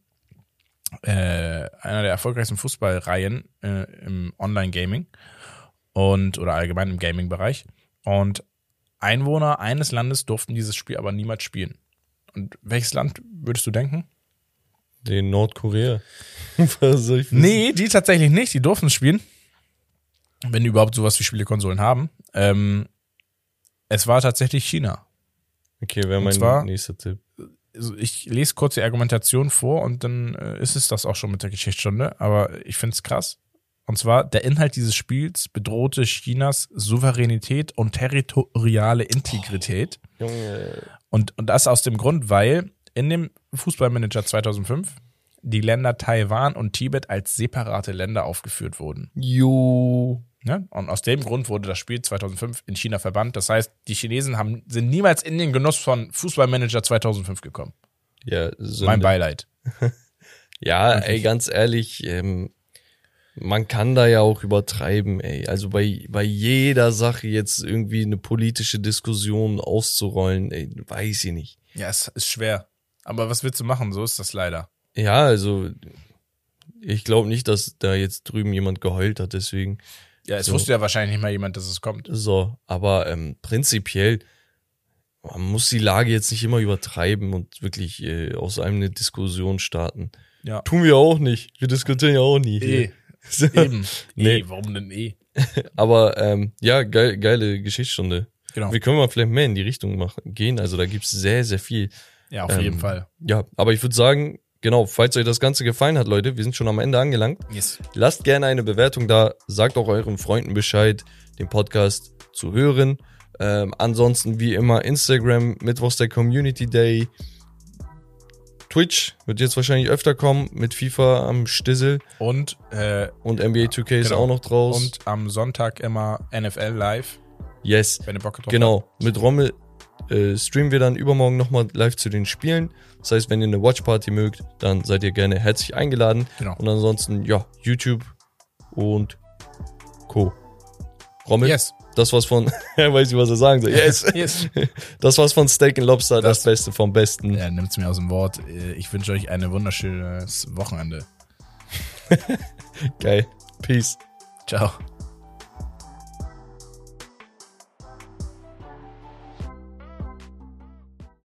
äh, einer der erfolgreichsten Fußballreihen äh, im Online-Gaming und oder allgemein im Gaming-Bereich. Und Einwohner eines Landes durften dieses Spiel aber niemals spielen. Und welches Land würdest du denken? Den Nordkorea. Nee, die tatsächlich nicht. Die durften es spielen. Wenn die überhaupt sowas wie Spielekonsolen haben. Ähm, es war tatsächlich China. Okay, wäre Und mein zwar- nächster Tipp. Also ich lese kurz die Argumentation vor und dann äh, ist es das auch schon mit der Geschichtsstunde. Aber ich finde es krass. Und zwar, der Inhalt dieses Spiels bedrohte Chinas Souveränität und territoriale Integrität. Junge. Und, und das aus dem Grund, weil in dem Fußballmanager 2005 die Länder Taiwan und Tibet als separate Länder aufgeführt wurden. Jo. Ne? Und aus dem Grund wurde das Spiel 2005 in China verbannt. Das heißt, die Chinesen haben, sind niemals in den Genuss von Fußballmanager 2005 gekommen. Ja, Sünde. Mein Beileid. Ja, ey, ganz ehrlich, ähm, man kann da ja auch übertreiben, ey. Also bei, bei jeder Sache jetzt irgendwie eine politische Diskussion auszurollen, ey, weiß ich nicht. Ja, es ist schwer. Aber was willst du machen? So ist das leider. Ja, also ich glaube nicht, dass da jetzt drüben jemand geheult hat, deswegen. Ja, es So. wusste ja wahrscheinlich nicht mal jemand, dass es kommt. So, aber ähm, prinzipiell, man muss die Lage jetzt nicht immer übertreiben und wirklich äh, aus einem eine Diskussion starten. Ja. Tun wir auch nicht. Wir diskutieren ja auch nie. hier. Eh. Eben. Nee. Eh, warum denn eh? Aber ähm, ja, geil, geile Geschichtsstunde. Genau. Wir können mal vielleicht mehr in die Richtung machen, gehen. Also da gibt's sehr, sehr viel. Ja, auf Ähm, jeden Fall. Ja, aber ich würde sagen, genau, falls euch das Ganze gefallen hat, Leute, wir sind schon am Ende angelangt. Yes. Lasst gerne eine Bewertung da, sagt auch euren Freunden Bescheid, den Podcast zu hören. Ähm, ansonsten wie immer Instagram, Mittwochs der Community Day. Twitch wird jetzt wahrscheinlich öfter kommen mit FIFA am Stissel Und, äh, und NBA 2K ist Genau. auch noch draus. und am Sonntag immer NFL live, yes, wenn ihr Bock drauf habt. genau. Mit Rommel äh, streamen wir dann übermorgen nochmal live zu den Spielen. Das heißt, wenn ihr eine Watchparty mögt, dann seid ihr gerne herzlich eingeladen. Genau. Und ansonsten, ja, YouTube und Co. Rommel, Yes. Das war's von, weiß nicht, was er sagen soll. Yes. Yes. Das war's von Steak and Lobster, das, Das- Beste vom Besten. Er nimmt's mir aus dem Wort. Äh, Ich wünsche euch ein wunderschönes Wochenende. Geil. Peace. Ciao.